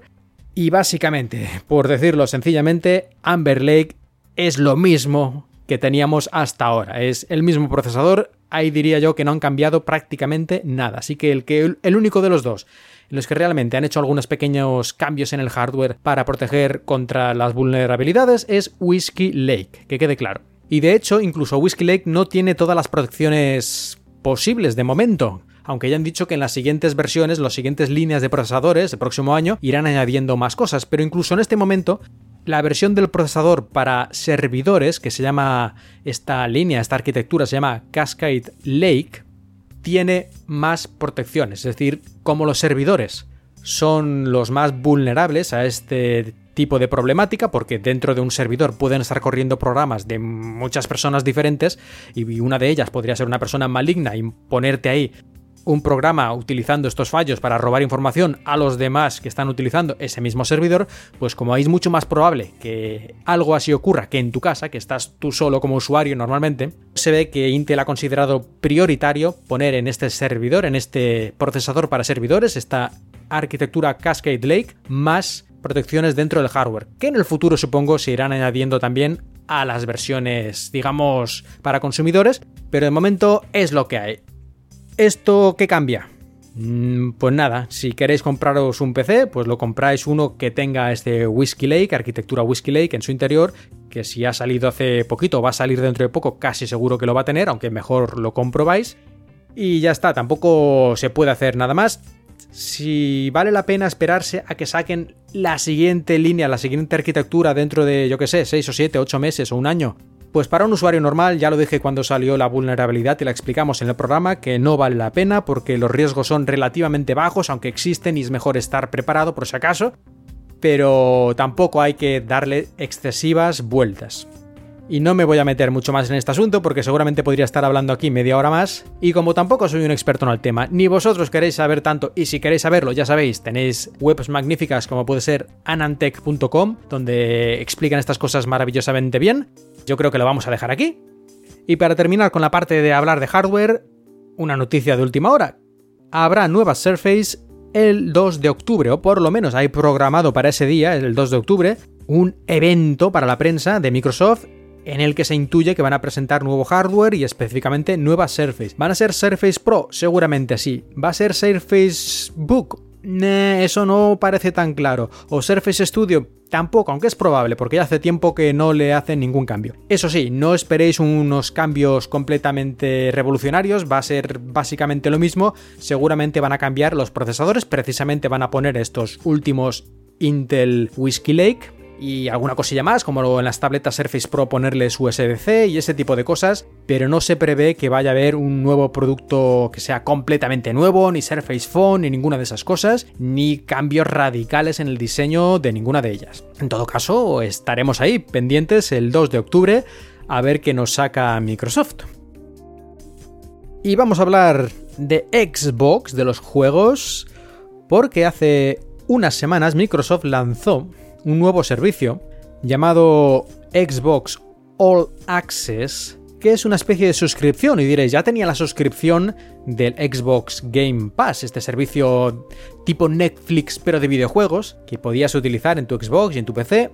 Y básicamente, por decirlo sencillamente, Amber Lake es lo mismo que teníamos hasta ahora. Es el mismo procesador, ahí diría yo que no han cambiado prácticamente nada. Así que el, que, el único de los dos en los que realmente han hecho algunos pequeños cambios en el hardware para proteger contra las vulnerabilidades es Whiskey Lake, que quede claro. Y de hecho, incluso Whiskey Lake no tiene todas las protecciones posibles de momento. Aunque ya han dicho que en las siguientes versiones, las siguientes líneas de procesadores del próximo año irán añadiendo más cosas, pero incluso en este momento la versión del procesador para servidores, que se llama esta línea, esta arquitectura, se llama Cascade Lake, tiene más protecciones. Es decir, como los servidores son los más vulnerables a este tipo de problemática porque dentro de un servidor pueden estar corriendo programas de muchas personas diferentes y una de ellas podría ser una persona maligna y ponerte ahí un programa utilizando estos fallos para robar información a los demás que están utilizando ese mismo servidor, pues como es mucho más probable que algo así ocurra que en tu casa, que estás tú solo como usuario normalmente, se ve que Intel ha considerado prioritario poner en este servidor, en este procesador para servidores, esta arquitectura Cascade Lake, más protecciones dentro del hardware, que en el futuro supongo se irán añadiendo también a las versiones, digamos, para consumidores, pero de momento es lo que hay. ¿Esto qué cambia? Mm, pues nada, si queréis compraros un PC, pues lo compráis uno que tenga este Whiskey Lake, arquitectura Whiskey Lake en su interior, que si ha salido hace poquito, va a salir dentro de poco, casi seguro que lo va a tener, aunque mejor lo comprobáis. Y ya está, tampoco se puede hacer nada más. Si vale la pena esperarse a que saquen la siguiente línea, la siguiente arquitectura dentro de, yo que sé, 6 o 7, 8 meses o un año, pues para un usuario normal, ya lo dije cuando salió la vulnerabilidad y la explicamos en el programa, que no vale la pena porque los riesgos son relativamente bajos, aunque existen y es mejor estar preparado por si acaso, pero tampoco hay que darle excesivas vueltas. Y no me voy a meter mucho más en este asunto porque seguramente podría estar hablando aquí media hora más. Y como tampoco soy un experto en el tema, ni vosotros queréis saber tanto, y si queréis saberlo, ya sabéis, tenéis webs magníficas como puede ser anantech.com, donde explican estas cosas maravillosamente bien. Yo creo que lo vamos a dejar aquí. Y para terminar con la parte de hablar de hardware, una noticia de última hora. Habrá nuevas Surface el 2 de octubre, o por lo menos hay programado para ese día, el 2 de octubre, un evento para la prensa de Microsoft en el que se intuye que van a presentar nuevo hardware y específicamente nuevas Surface. ¿Van a ser Surface Pro? Seguramente sí. ¿Va a ser Surface Book? eso no parece tan claro. ¿O Surface Studio? Tampoco, aunque es probable, porque ya hace tiempo que no le hacen ningún cambio. Eso sí, no esperéis unos cambios completamente revolucionarios, va a ser básicamente lo mismo. Seguramente van a cambiar los procesadores, precisamente van a poner estos últimos Intel Whiskey Lake, y alguna cosilla más, como en las tabletas Surface Pro ponerles USB-C y ese tipo de cosas, pero no se prevé que vaya a haber un nuevo producto que sea completamente nuevo, ni Surface Phone, ni ninguna de esas cosas, ni cambios radicales en el diseño de ninguna de ellas. En todo caso, estaremos ahí pendientes el 2 de octubre a ver qué nos saca Microsoft. Y vamos a hablar de Xbox, de los juegos, porque hace unas semanas Microsoft lanzó un nuevo servicio llamado Xbox All Access, que es una especie de suscripción. Y diréis, ya tenía la suscripción del Xbox Game Pass, este servicio tipo Netflix pero de videojuegos, que podías utilizar en tu Xbox y en tu PC.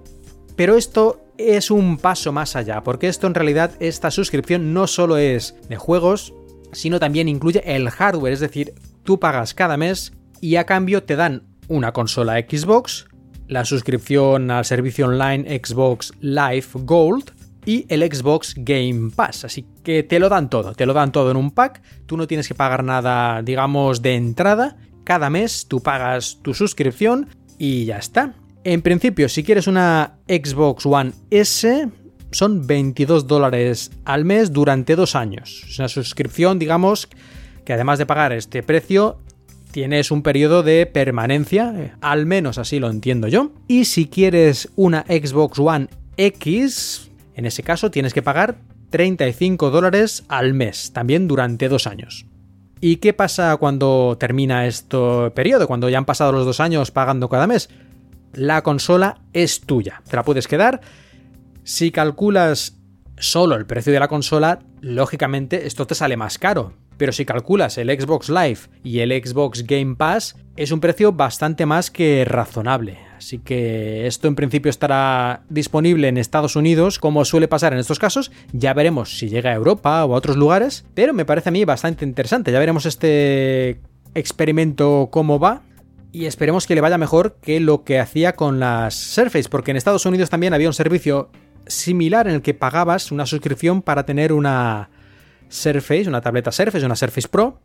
Pero esto es un paso más allá, porque esto en realidad, esta suscripción no solo es de juegos, sino también incluye el hardware, es decir, tú pagas cada mes y a cambio te dan una consola Xbox, la suscripción al servicio online Xbox Live Gold y el Xbox Game Pass. Así que te lo dan todo, te lo dan todo en un pack, tú no tienes que pagar nada, digamos, de entrada. Cada mes tú pagas tu suscripción y ya está. En principio, si quieres una Xbox One S, son 22 dólares al mes durante dos años. Es una suscripción, digamos, que además de pagar este precio, tienes un periodo de permanencia, eh, al menos así lo entiendo yo. Y si quieres una Xbox One X, en ese caso tienes que pagar 35 dólares al mes, también durante dos años. ¿Y qué pasa cuando termina este periodo? Cuando ya han pasado los dos años pagando cada mes. La consola es tuya, te la puedes quedar. Si calculas solo el precio de la consola, lógicamente esto te sale más caro, pero si calculas el Xbox Live y el Xbox Game Pass, es un precio bastante más que razonable. Así que esto en principio estará disponible en Estados Unidos, como suele pasar en estos casos. Ya veremos si llega a Europa o a otros lugares, pero me parece a mí bastante interesante. Ya veremos este experimento cómo va. Y esperemos que le vaya mejor que lo que hacía con las Surface, porque en Estados Unidos también había un servicio similar en el que pagabas una suscripción para tener una Surface, una tableta Surface, una Surface Pro,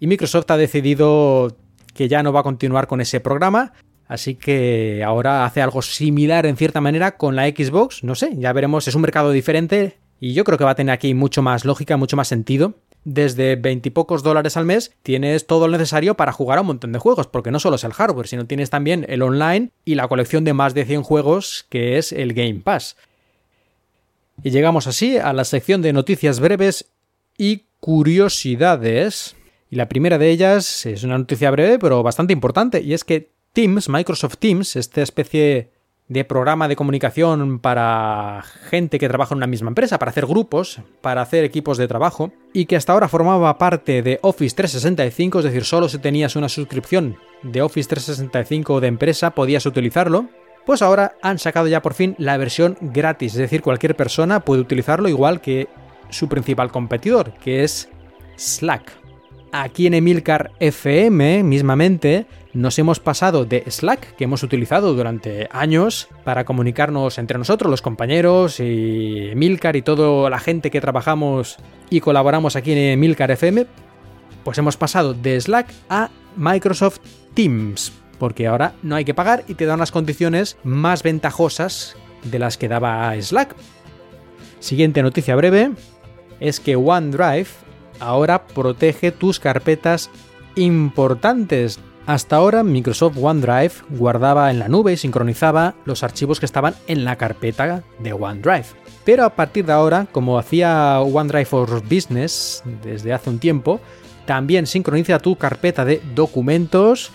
y Microsoft ha decidido que ya no va a continuar con ese programa, así que ahora hace algo similar en cierta manera con la Xbox, no sé, ya veremos, es un mercado diferente y yo creo que va a tener aquí mucho más lógica, mucho más sentido. Desde veintipocos dólares al mes tienes todo lo necesario para jugar a un montón de juegos, porque no solo es el hardware, sino tienes también el online y la colección de más de 100 juegos que es el Game Pass. Y llegamos así a la sección de noticias breves y curiosidades. Y la primera de ellas es una noticia breve, pero bastante importante, y es que Teams, Microsoft Teams, esta especie de programa de comunicación para gente que trabaja en una misma empresa, para hacer grupos, para hacer equipos de trabajo, y que hasta ahora formaba parte de Office 365, es decir, solo si tenías una suscripción de Office 365 de empresa podías utilizarlo, pues ahora han sacado ya por fin la versión gratis, es decir, cualquier persona puede utilizarlo igual que su principal competidor, que es Slack. Aquí en Emilcar FM, mismamente, nos hemos pasado de Slack, que hemos utilizado durante años para comunicarnos entre nosotros, los compañeros y Emilcar y toda la gente que trabajamos y colaboramos aquí en Emilcar FM, pues hemos pasado de Slack a Microsoft Teams, porque ahora no hay que pagar y te da unas condiciones más ventajosas de las que daba Slack. Siguiente noticia breve es que OneDrive ahora protege tus carpetas importantes. Hasta ahora Microsoft OneDrive guardaba en la nube y sincronizaba los archivos que estaban en la carpeta de OneDrive. Pero a partir de ahora, como hacía OneDrive for Business desde hace un tiempo, también sincroniza tu carpeta de documentos,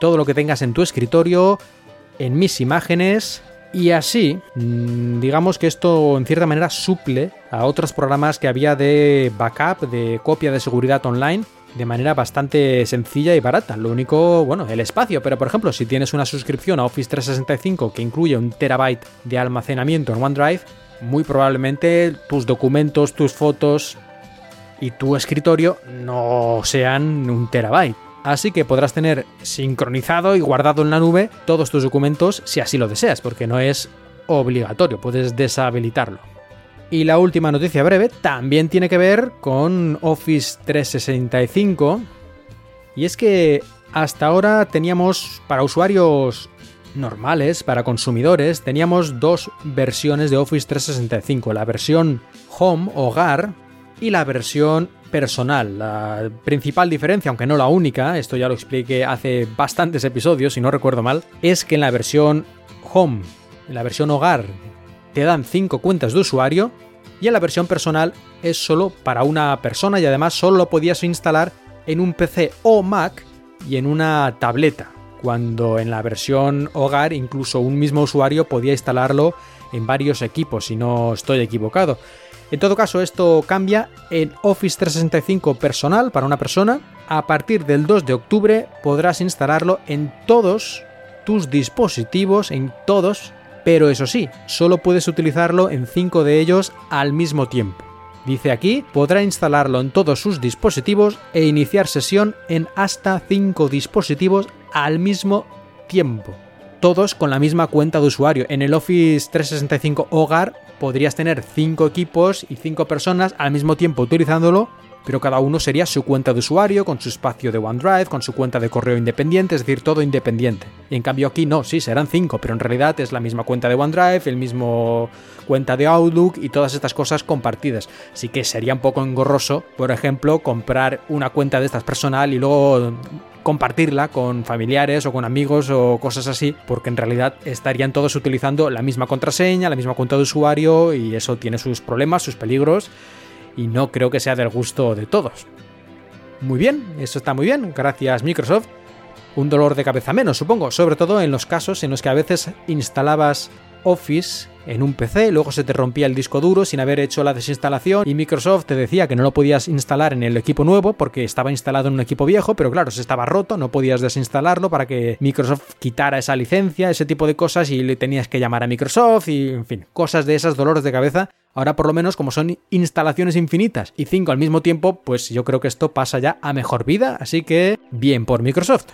todo lo que tengas en tu escritorio, en mis imágenes, y así, mm, digamos que esto en cierta manera suple a otros programas que había de backup, de copia de seguridad online, de manera bastante sencilla y barata. Lo único, bueno, el espacio, pero por ejemplo, si tienes una suscripción a Office 365 que incluye un terabyte de almacenamiento en OneDrive, muy probablemente tus documentos, tus fotos y tu escritorio no sean un terabyte. Así que podrás tener sincronizado y guardado en la nube todos tus documentos si así lo deseas, porque no es obligatorio, puedes deshabilitarlo. Y la última noticia breve también tiene que ver con Office 365. Y es que hasta ahora teníamos para usuarios normales, para consumidores, teníamos dos versiones de Office 365. La versión Home, Hogar, y la versión personal. La principal diferencia, aunque no la única, esto ya lo expliqué hace bastantes episodios, si no recuerdo mal, es que en la versión Home, en la versión Hogar, te dan 5 cuentas de usuario y en la versión personal es solo para una persona y además solo lo podías instalar en un PC o Mac y en una tableta, cuando en la versión Hogar incluso un mismo usuario podía instalarlo en varios equipos, si no estoy equivocado. En todo caso, esto cambia en Office 365 personal para una persona. A partir del 2 de octubre podrás instalarlo en todos tus dispositivos, en todos, pero eso sí, solo puedes utilizarlo en 5 de ellos al mismo tiempo. Dice aquí, podrá instalarlo en todos sus dispositivos e iniciar sesión en hasta 5 dispositivos al mismo tiempo. Todos con la misma cuenta de usuario. En el Office 365 Hogar podrías tener 5 equipos y 5 personas al mismo tiempo utilizándolo pero cada uno sería su cuenta de usuario, con su espacio de OneDrive, con su cuenta de correo independiente, es decir, todo independiente. Y en cambio aquí no, sí, serán cinco, pero en realidad es la misma cuenta de OneDrive, el mismo cuenta de Outlook y todas estas cosas compartidas. Así que sería un poco engorroso, por ejemplo, comprar una cuenta de estas personal y luego compartirla con familiares o con amigos o cosas así, porque en realidad estarían todos utilizando la misma contraseña, la misma cuenta de usuario y eso tiene sus problemas, sus peligros y no creo que sea del gusto de todos. Muy bien, eso está muy bien, gracias Microsoft. Un dolor de cabeza menos, supongo, sobre todo en los casos en los que a veces instalabas Office en un PC, luego se te rompía el disco duro sin haber hecho la desinstalación y Microsoft te decía que no lo podías instalar en el equipo nuevo porque estaba instalado en un equipo viejo, pero claro, se estaba roto, no podías desinstalarlo para que Microsoft quitara esa licencia, ese tipo de cosas y le tenías que llamar a Microsoft y en fin, cosas de esas dolores de cabeza. Ahora por lo menos como son instalaciones infinitas y cinco al mismo tiempo, pues yo creo que esto pasa ya a mejor vida, así que bien por Microsoft.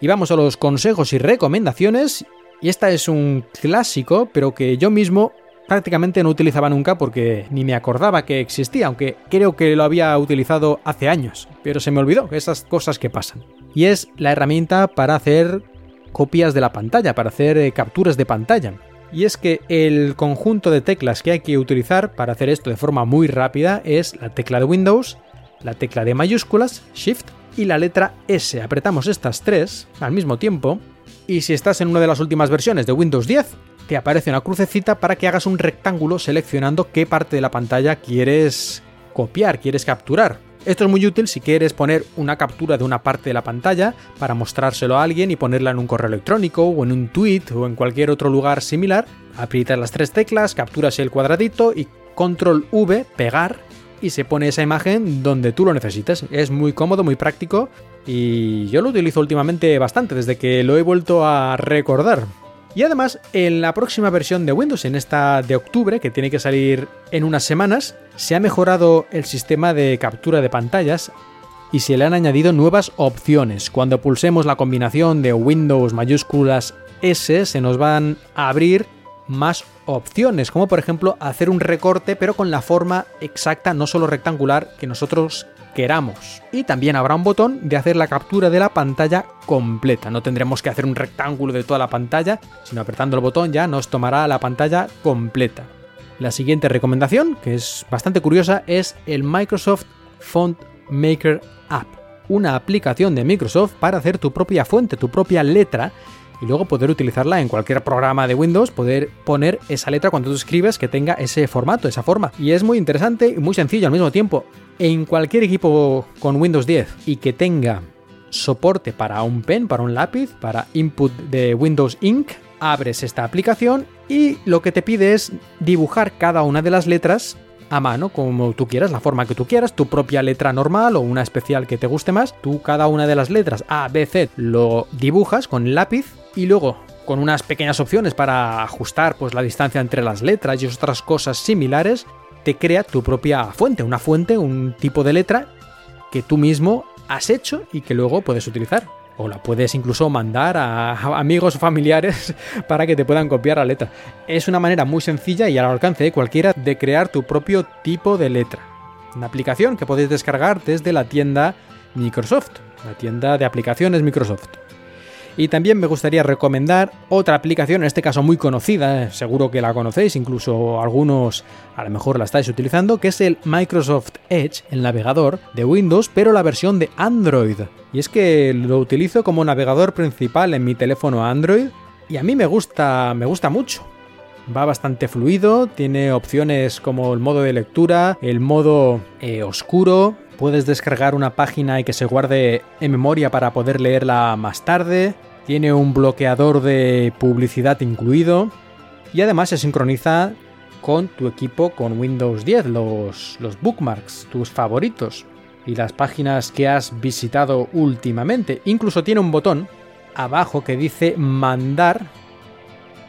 Y vamos a los consejos y recomendaciones y esta es un clásico, pero que yo mismo prácticamente no utilizaba nunca porque ni me acordaba que existía, aunque creo que lo había utilizado hace años, pero se me olvidó esas cosas que pasan. Y es la herramienta para hacer copias de la pantalla, para hacer eh, capturas de pantalla. Y es que el conjunto de teclas que hay que utilizar para hacer esto de forma muy rápida es la tecla de Windows, la tecla de mayúsculas, Shift, y la letra S. Apretamos estas tres al mismo tiempo y si estás en una de las últimas versiones de Windows 10, te aparece una crucecita para que hagas un rectángulo seleccionando qué parte de la pantalla quieres copiar, quieres capturar. Esto es muy útil si quieres poner una captura de una parte de la pantalla para mostrárselo a alguien y ponerla en un correo electrónico o en un tweet o en cualquier otro lugar similar. Aprietas las tres teclas, capturas el cuadradito y control V, pegar y se pone esa imagen donde tú lo necesites. Es muy cómodo, muy práctico y yo lo utilizo últimamente bastante desde que lo he vuelto a recordar. Y además, en la próxima versión de Windows, en esta de octubre, que tiene que salir en unas semanas, se ha mejorado el sistema de captura de pantallas y se le han añadido nuevas opciones. Cuando pulsemos la combinación de Windows mayúsculas S, se nos van a abrir más opciones, como por ejemplo hacer un recorte pero con la forma exacta, no solo rectangular, que nosotros queramos. Y también habrá un botón de hacer la captura de la pantalla completa. No tendremos que hacer un rectángulo de toda la pantalla, sino apretando el botón ya nos tomará la pantalla completa. La siguiente recomendación, que es bastante curiosa, es el Microsoft Font Maker App, una aplicación de Microsoft para hacer tu propia fuente, tu propia letra y luego poder utilizarla en cualquier programa de Windows, poder poner esa letra cuando tú escribes que tenga ese formato, esa forma. Y es muy interesante y muy sencillo al mismo tiempo. En cualquier equipo con Windows 10 y que tenga soporte para un pen, para un lápiz, para input de Windows Ink, abres esta aplicación y lo que te pide es dibujar cada una de las letras a mano, como tú quieras, la forma que tú quieras, tu propia letra normal o una especial que te guste más. Tú cada una de las letras A, B, C lo dibujas con lápiz y luego con unas pequeñas opciones para ajustar pues la distancia entre las letras y otras cosas similares, te crea tu propia fuente, una fuente, un tipo de letra que tú mismo has hecho y que luego puedes utilizar. O la puedes incluso mandar a amigos o familiares (laughs) para que te puedan copiar la letra. Es una manera muy sencilla y al alcance de cualquiera de crear tu propio tipo de letra. Una aplicación que podéis descargar desde la tienda Microsoft, la tienda de aplicaciones Microsoft. Y también me gustaría recomendar otra aplicación, en este caso muy conocida, eh, seguro que la conocéis, incluso algunos a lo mejor la estáis utilizando, que es el Microsoft Edge, el navegador de Windows, pero la versión de Android. Y es que lo utilizo como navegador principal en mi teléfono Android y a mí me gusta, me gusta mucho. Va bastante fluido, tiene opciones como el modo de lectura, el modo eh, oscuro, puedes descargar una página y que se guarde en memoria para poder leerla más tarde, tiene un bloqueador de publicidad incluido y además se sincroniza con tu equipo con Windows 10, los, los bookmarks, tus favoritos y las páginas que has visitado últimamente. Incluso tiene un botón abajo que dice mandar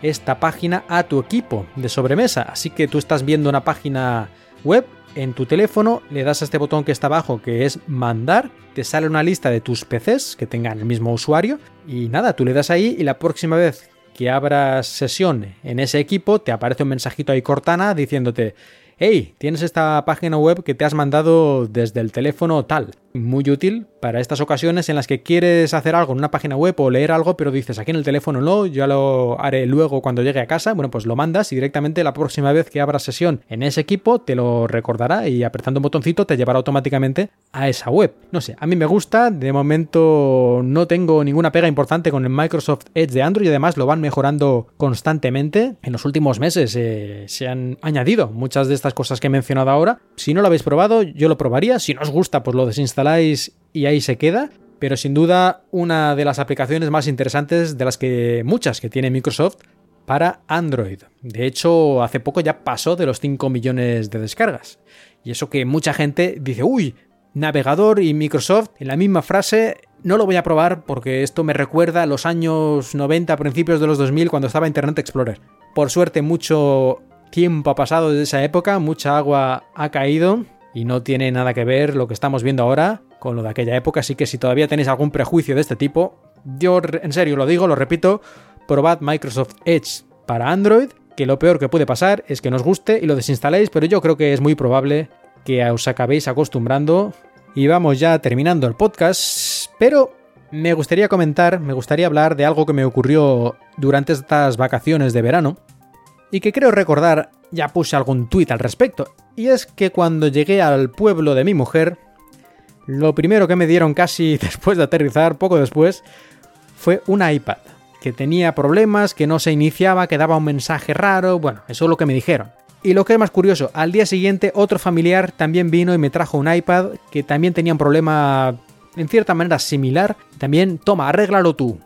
esta página a tu equipo de sobremesa. Así que tú estás viendo una página web en tu teléfono, le das a este botón que está abajo que es mandar, te sale una lista de tus PCs que tengan el mismo usuario y nada, tú le das ahí y la próxima vez que abras sesión en ese equipo te aparece un mensajito ahí Cortana diciéndote hey, tienes esta página web que te has mandado desde el teléfono tal. Muy útil para estas ocasiones en las que quieres hacer algo en una página web o leer algo, pero dices aquí en el teléfono no, ya lo haré luego cuando llegue a casa. Bueno, pues lo mandas y directamente la próxima vez que abras sesión en ese equipo te lo recordará y apretando un botoncito te llevará automáticamente a esa web. No sé, a mí me gusta, de momento no tengo ninguna pega importante con el Microsoft Edge de Android y además lo van mejorando constantemente. En los últimos meses eh, se han añadido muchas de estas cosas que he mencionado ahora. Si no lo habéis probado, yo lo probaría. Si no os gusta, pues lo desinstaláis y ahí se queda. Pero sin duda, una de las aplicaciones más interesantes de las que muchas que tiene Microsoft para Android. De hecho, hace poco ya pasó de los 5 millones de descargas. Y eso que mucha gente dice, uy, navegador y Microsoft en la misma frase, no lo voy a probar porque esto me recuerda a los años 90, principios de los 2000, cuando estaba Internet Explorer. Por suerte, mucho tiempo ha pasado desde esa época, mucha agua ha caído y no tiene nada que ver lo que estamos viendo ahora con lo de aquella época, así que si todavía tenéis algún prejuicio de este tipo, yo en serio lo digo, lo repito, probad Microsoft Edge para Android, que lo peor que puede pasar es que nos guste y lo desinstaléis, pero yo creo que es muy probable que os acabéis acostumbrando. Y vamos ya terminando el podcast, pero me gustaría comentar, me gustaría hablar de algo que me ocurrió durante estas vacaciones de verano y que creo recordar ya puse algún tuit al respecto. Y es que cuando llegué al pueblo de mi mujer, lo primero que me dieron casi (laughs) después de aterrizar, poco después, fue un iPad, que tenía problemas, que no se iniciaba, que daba un mensaje raro, bueno, eso es lo que me dijeron. Y lo que es más curioso, al día siguiente otro familiar también vino y me trajo un iPad que también tenía un problema en cierta manera similar. También, toma, arréglalo tú.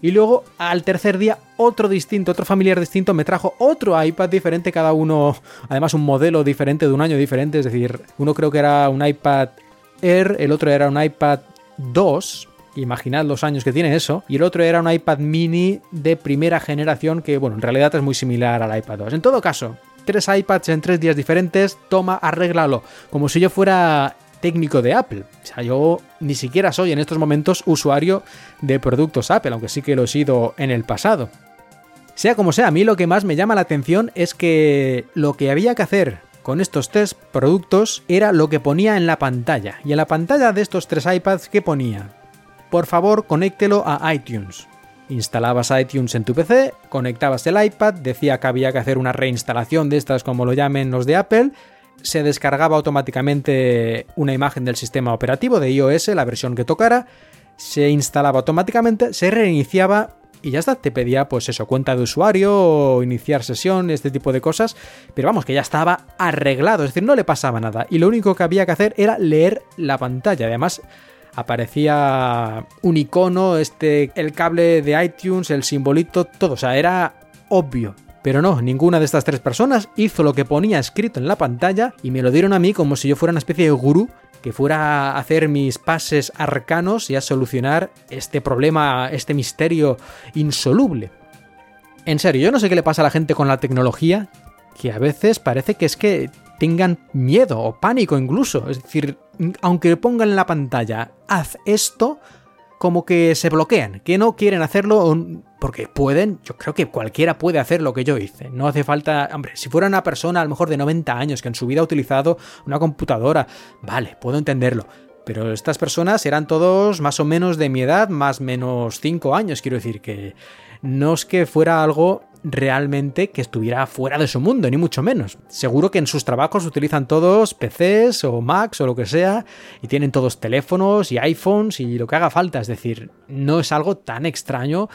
Y luego al tercer día otro distinto, otro familiar distinto me trajo otro iPad diferente, cada uno, además un modelo diferente de un año diferente, es decir, uno creo que era un iPad Air, el otro era un iPad 2, imaginad los años que tiene eso, y el otro era un iPad mini de primera generación que, bueno, en realidad es muy similar al iPad 2. En todo caso, tres iPads en tres días diferentes, toma, arréglalo, como si yo fuera técnico de Apple. O sea, yo ni siquiera soy en estos momentos usuario de productos Apple, aunque sí que lo he sido en el pasado. Sea como sea, a mí lo que más me llama la atención es que lo que había que hacer con estos tres productos era lo que ponía en la pantalla. Y en la pantalla de estos tres iPads, ¿qué ponía? Por favor, conéctelo a iTunes. Instalabas iTunes en tu PC, conectabas el iPad, decía que había que hacer una reinstalación de estas como lo llamen los de Apple, se descargaba automáticamente una imagen del sistema operativo de iOS, la versión que tocara, se instalaba automáticamente, se reiniciaba y ya está, te pedía pues eso, cuenta de usuario, iniciar sesión, este tipo de cosas, pero vamos, que ya estaba arreglado, es decir, no le pasaba nada y lo único que había que hacer era leer la pantalla, además aparecía un icono, este, el cable de iTunes, el simbolito, todo, o sea, era obvio. Pero no, ninguna de estas tres personas hizo lo que ponía escrito en la pantalla y me lo dieron a mí como si yo fuera una especie de gurú que fuera a hacer mis pases arcanos y a solucionar este problema, este misterio insoluble. En serio, yo no sé qué le pasa a la gente con la tecnología, que a veces parece que es que tengan miedo o pánico incluso. Es decir, aunque pongan en la pantalla, haz esto, como que se bloquean, que no quieren hacerlo porque pueden, yo creo que cualquiera puede hacer lo que yo hice. No hace falta, hombre, si fuera una persona a lo mejor de 90 años que en su vida ha utilizado una computadora, vale, puedo entenderlo. Pero estas personas eran todos más o menos de mi edad, más o menos 5 años, quiero decir que no es que fuera algo realmente que estuviera fuera de su mundo, ni mucho menos. Seguro que en sus trabajos utilizan todos PCs o Macs o lo que sea, y tienen todos teléfonos y iPhones y lo que haga falta. Es decir, no es algo tan extraño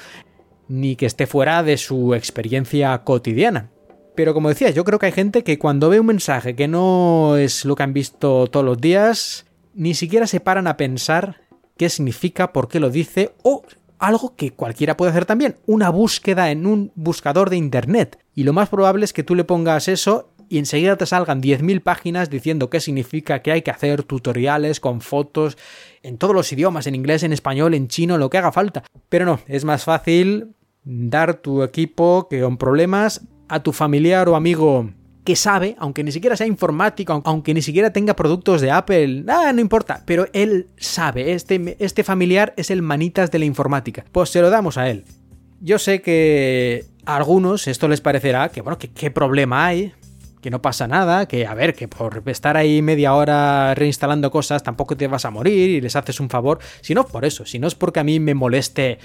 ni que esté fuera de su experiencia cotidiana. Pero como decía, yo creo que hay gente que cuando ve un mensaje que no es lo que han visto todos los días, ni siquiera se paran a pensar qué significa, por qué lo dice o algo que cualquiera puede hacer también, una búsqueda en un buscador de Internet. Y lo más probable es que tú le pongas eso y enseguida te salgan 10.000 páginas diciendo qué significa, qué hay que hacer, tutoriales con fotos, en todos los idiomas, en inglés, en español, en chino, lo que haga falta. Pero no, es más fácil dar tu equipo que con problemas a tu familiar o amigo que sabe, aunque ni siquiera sea informático, aunque ni siquiera tenga productos de Apple, nada, no importa, pero él sabe, este, este familiar es el manitas de la informática. Pues se lo damos a él. Yo sé que a algunos esto les parecerá que, bueno, que qué problema hay, que no pasa nada, que a ver, que por estar ahí media hora reinstalando cosas tampoco te vas a morir y les haces un favor, si no por eso, si no es porque a mí me moleste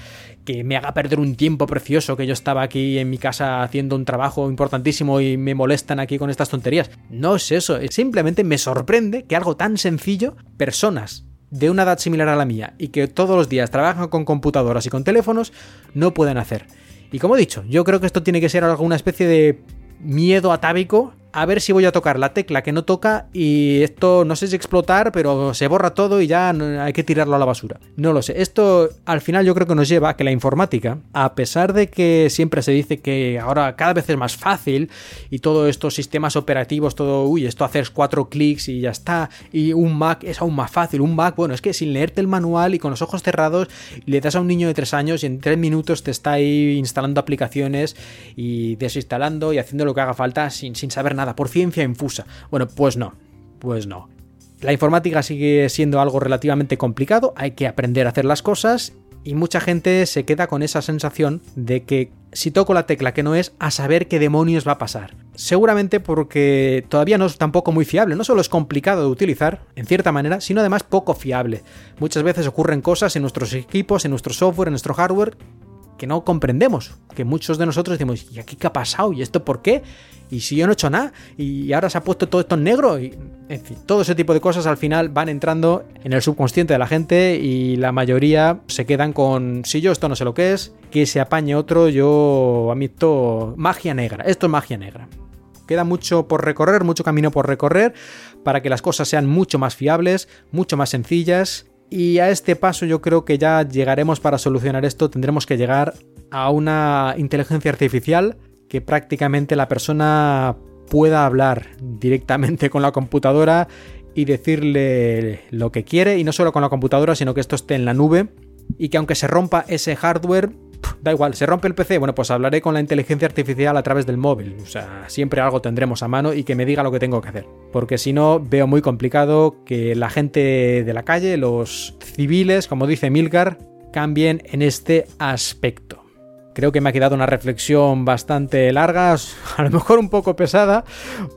que me haga perder un tiempo precioso que yo estaba aquí en mi casa haciendo un trabajo importantísimo y me molestan aquí con estas tonterías. No es eso, simplemente me sorprende que algo tan sencillo, personas de una edad similar a la mía y que todos los días trabajan con computadoras y con teléfonos, no pueden hacer. Y como he dicho, yo creo que esto tiene que ser alguna especie de miedo atávico a ver si voy a tocar la tecla que no toca y esto no sé si explotar, pero se borra todo y ya hay que tirarlo a la basura. No lo sé. Esto al final yo creo que nos lleva a que la informática, a pesar de que siempre se dice que ahora cada vez es más fácil y todos estos sistemas operativos, todo, uy, esto haces cuatro clics y ya está, y un Mac es aún más fácil. Un Mac, bueno, es que sin leerte el manual y con los ojos cerrados, le das a un niño de tres años y en tres minutos te está ahí instalando aplicaciones y desinstalando y haciendo lo que haga falta sin, sin saber nada por ciencia infusa. Bueno, pues no, pues no. La informática sigue siendo algo relativamente complicado, hay que aprender a hacer las cosas y mucha gente se queda con esa sensación de que si toco la tecla que no es, a saber qué demonios va a pasar. Seguramente porque todavía no es tampoco muy fiable, no solo es complicado de utilizar, en cierta manera, sino además poco fiable. Muchas veces ocurren cosas en nuestros equipos, en nuestro software, en nuestro hardware, que no comprendemos, que muchos de nosotros decimos, ¿y aquí qué ha pasado? ¿Y esto por qué? ¿Y si yo no he hecho nada? ¿Y ahora se ha puesto todo esto en negro? Y, en fin, todo ese tipo de cosas al final van entrando en el subconsciente de la gente y la mayoría se quedan con, si yo esto no sé lo que es, que se apañe otro, yo admito magia negra, esto es magia negra. Queda mucho por recorrer, mucho camino por recorrer para que las cosas sean mucho más fiables, mucho más sencillas y a este paso yo creo que ya llegaremos para solucionar esto, tendremos que llegar a una inteligencia artificial que prácticamente la persona pueda hablar directamente con la computadora y decirle lo que quiere. Y no solo con la computadora sino que esto esté en la nube y que aunque se rompa ese hardware da igual, se rompe el PC, bueno, pues hablaré con la inteligencia artificial a través del móvil. O sea, siempre algo tendremos a mano y que me diga lo que tengo que hacer. Porque si no, veo muy complicado que la gente de la calle, los civiles, como dice Milgar, cambien en este aspecto. Creo que me ha quedado una reflexión bastante larga, (laughs) a lo mejor un poco pesada,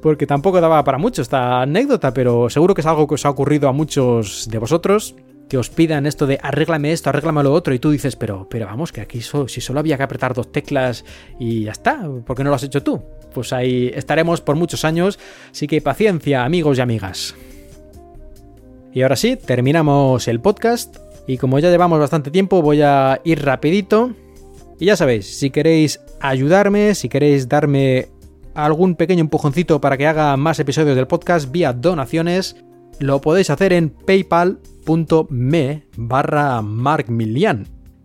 porque tampoco daba para mucho esta anécdota, pero seguro que es algo que os ha ocurrido a muchos de vosotros que os pidan esto de arréglame esto, arréglame lo otro, y tú dices, pero, pero vamos, que aquí si solo había que apretar dos teclas y ya está, ¿por qué no lo has hecho tú? Pues ahí estaremos por muchos años, así que paciencia, amigos y amigas. Y ahora sí, terminamos el podcast, y como ya llevamos bastante tiempo, voy a ir rapidito. Y ya sabéis, si queréis ayudarme, si queréis darme algún pequeño empujoncito para que haga más episodios del podcast vía donaciones, lo podéis hacer en paypal.me barra.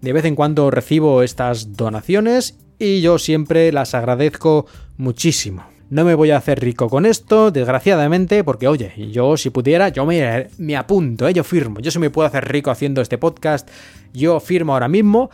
De vez en cuando recibo estas donaciones y yo siempre las agradezco muchísimo. No me voy a hacer rico con esto, desgraciadamente, porque oye, yo si pudiera, yo me, me apunto, ¿eh? yo firmo. Yo se me puedo hacer rico haciendo este podcast, yo firmo ahora mismo,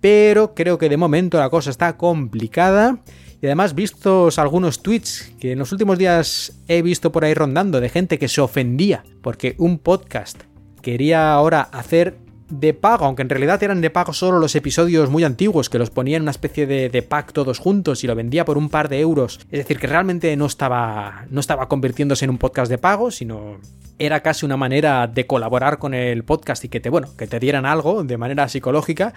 pero creo que de momento la cosa está complicada y además, vistos algunos tweets que en los últimos días he visto por ahí rondando de gente que se ofendía porque un podcast quería ahora hacer de pago, aunque en realidad eran de pago solo los episodios muy antiguos, que los ponía en una especie de, pack todos juntos y lo vendía por un par de euros. Es decir, que realmente no estaba, no estaba convirtiéndose en un podcast de pago, sino era casi una manera de colaborar con el podcast y que te, bueno, que te dieran algo de manera psicológica.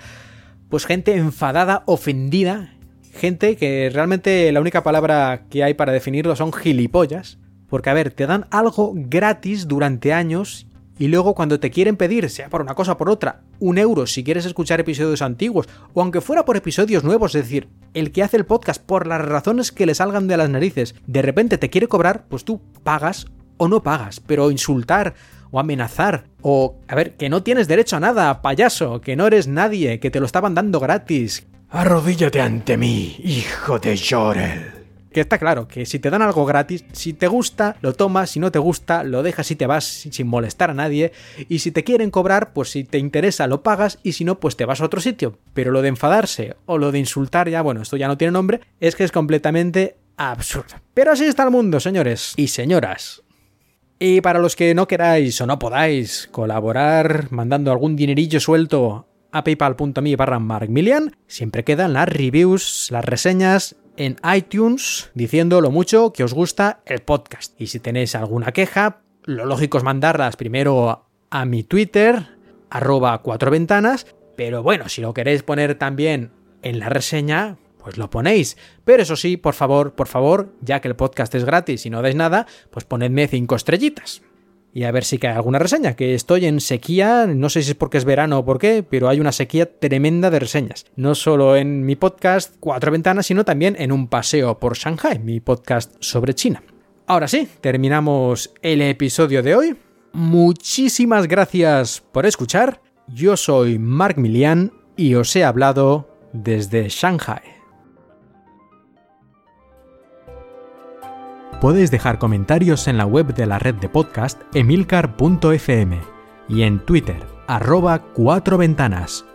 Pues gente enfadada, ofendida, gente que realmente la única palabra que hay para definirlo son gilipollas. Porque, a ver, te dan algo gratis durante años y luego cuando te quieren pedir, sea por una cosa o por otra, un euro si quieres escuchar episodios antiguos, o aunque fuera por episodios nuevos, es decir, el que hace el podcast por las razones que le salgan de las narices, de repente te quiere cobrar, pues tú pagas o no pagas, pero insultar o amenazar, o, a ver, que no tienes derecho a nada, payaso, que no eres nadie, que te lo estaban dando gratis, Arrodíllate ante mí, hijo de Jorel. Que está claro, que si te dan algo gratis, si te gusta, lo tomas, si no te gusta, lo dejas y te vas sin molestar a nadie, y si te quieren cobrar, pues si te interesa lo pagas, y si no, pues te vas a otro sitio. Pero lo de enfadarse o lo de insultar, ya bueno, esto ya no tiene nombre, es que es completamente absurdo. Pero así está el mundo, señores y señoras. Y para los que no queráis o no podáis colaborar mandando algún dinerillo suelto a paypal.me barra markmillian, siempre quedan las reviews, las reseñas en iTunes diciendo lo mucho que os gusta el podcast. Y si tenéis alguna queja, lo lógico es mandarlas primero a mi Twitter, arroba cuatro ventanas, pero bueno, si lo queréis poner también en la reseña, pues lo ponéis. Pero eso sí, por favor, por favor, ya que el podcast es gratis y no dais nada, pues ponedme cinco estrellitas. Y a ver si cae alguna reseña, que estoy en sequía, no sé si es porque es verano o por qué, pero hay una sequía tremenda de reseñas. No solo en mi podcast Cuatro Ventanas, sino también en un paseo por Shanghai, mi podcast sobre China. Ahora sí, terminamos el episodio de hoy. Muchísimas gracias por escuchar. Yo soy Mark Milian y os he hablado desde Shanghai. Puedes dejar comentarios en la web de la red de podcast emilcar.fm y en Twitter, arroba cuatro ventanas.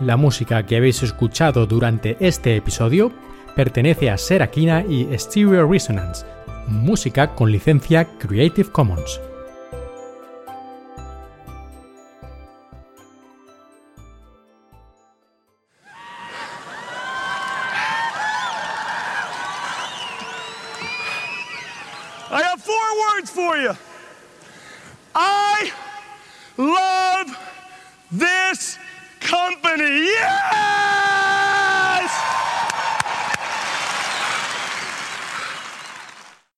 La música que habéis escuchado durante este episodio pertenece a Serakina y Stereo Resonance, música con licencia Creative Commons. Words for you. I love this company. Yeah!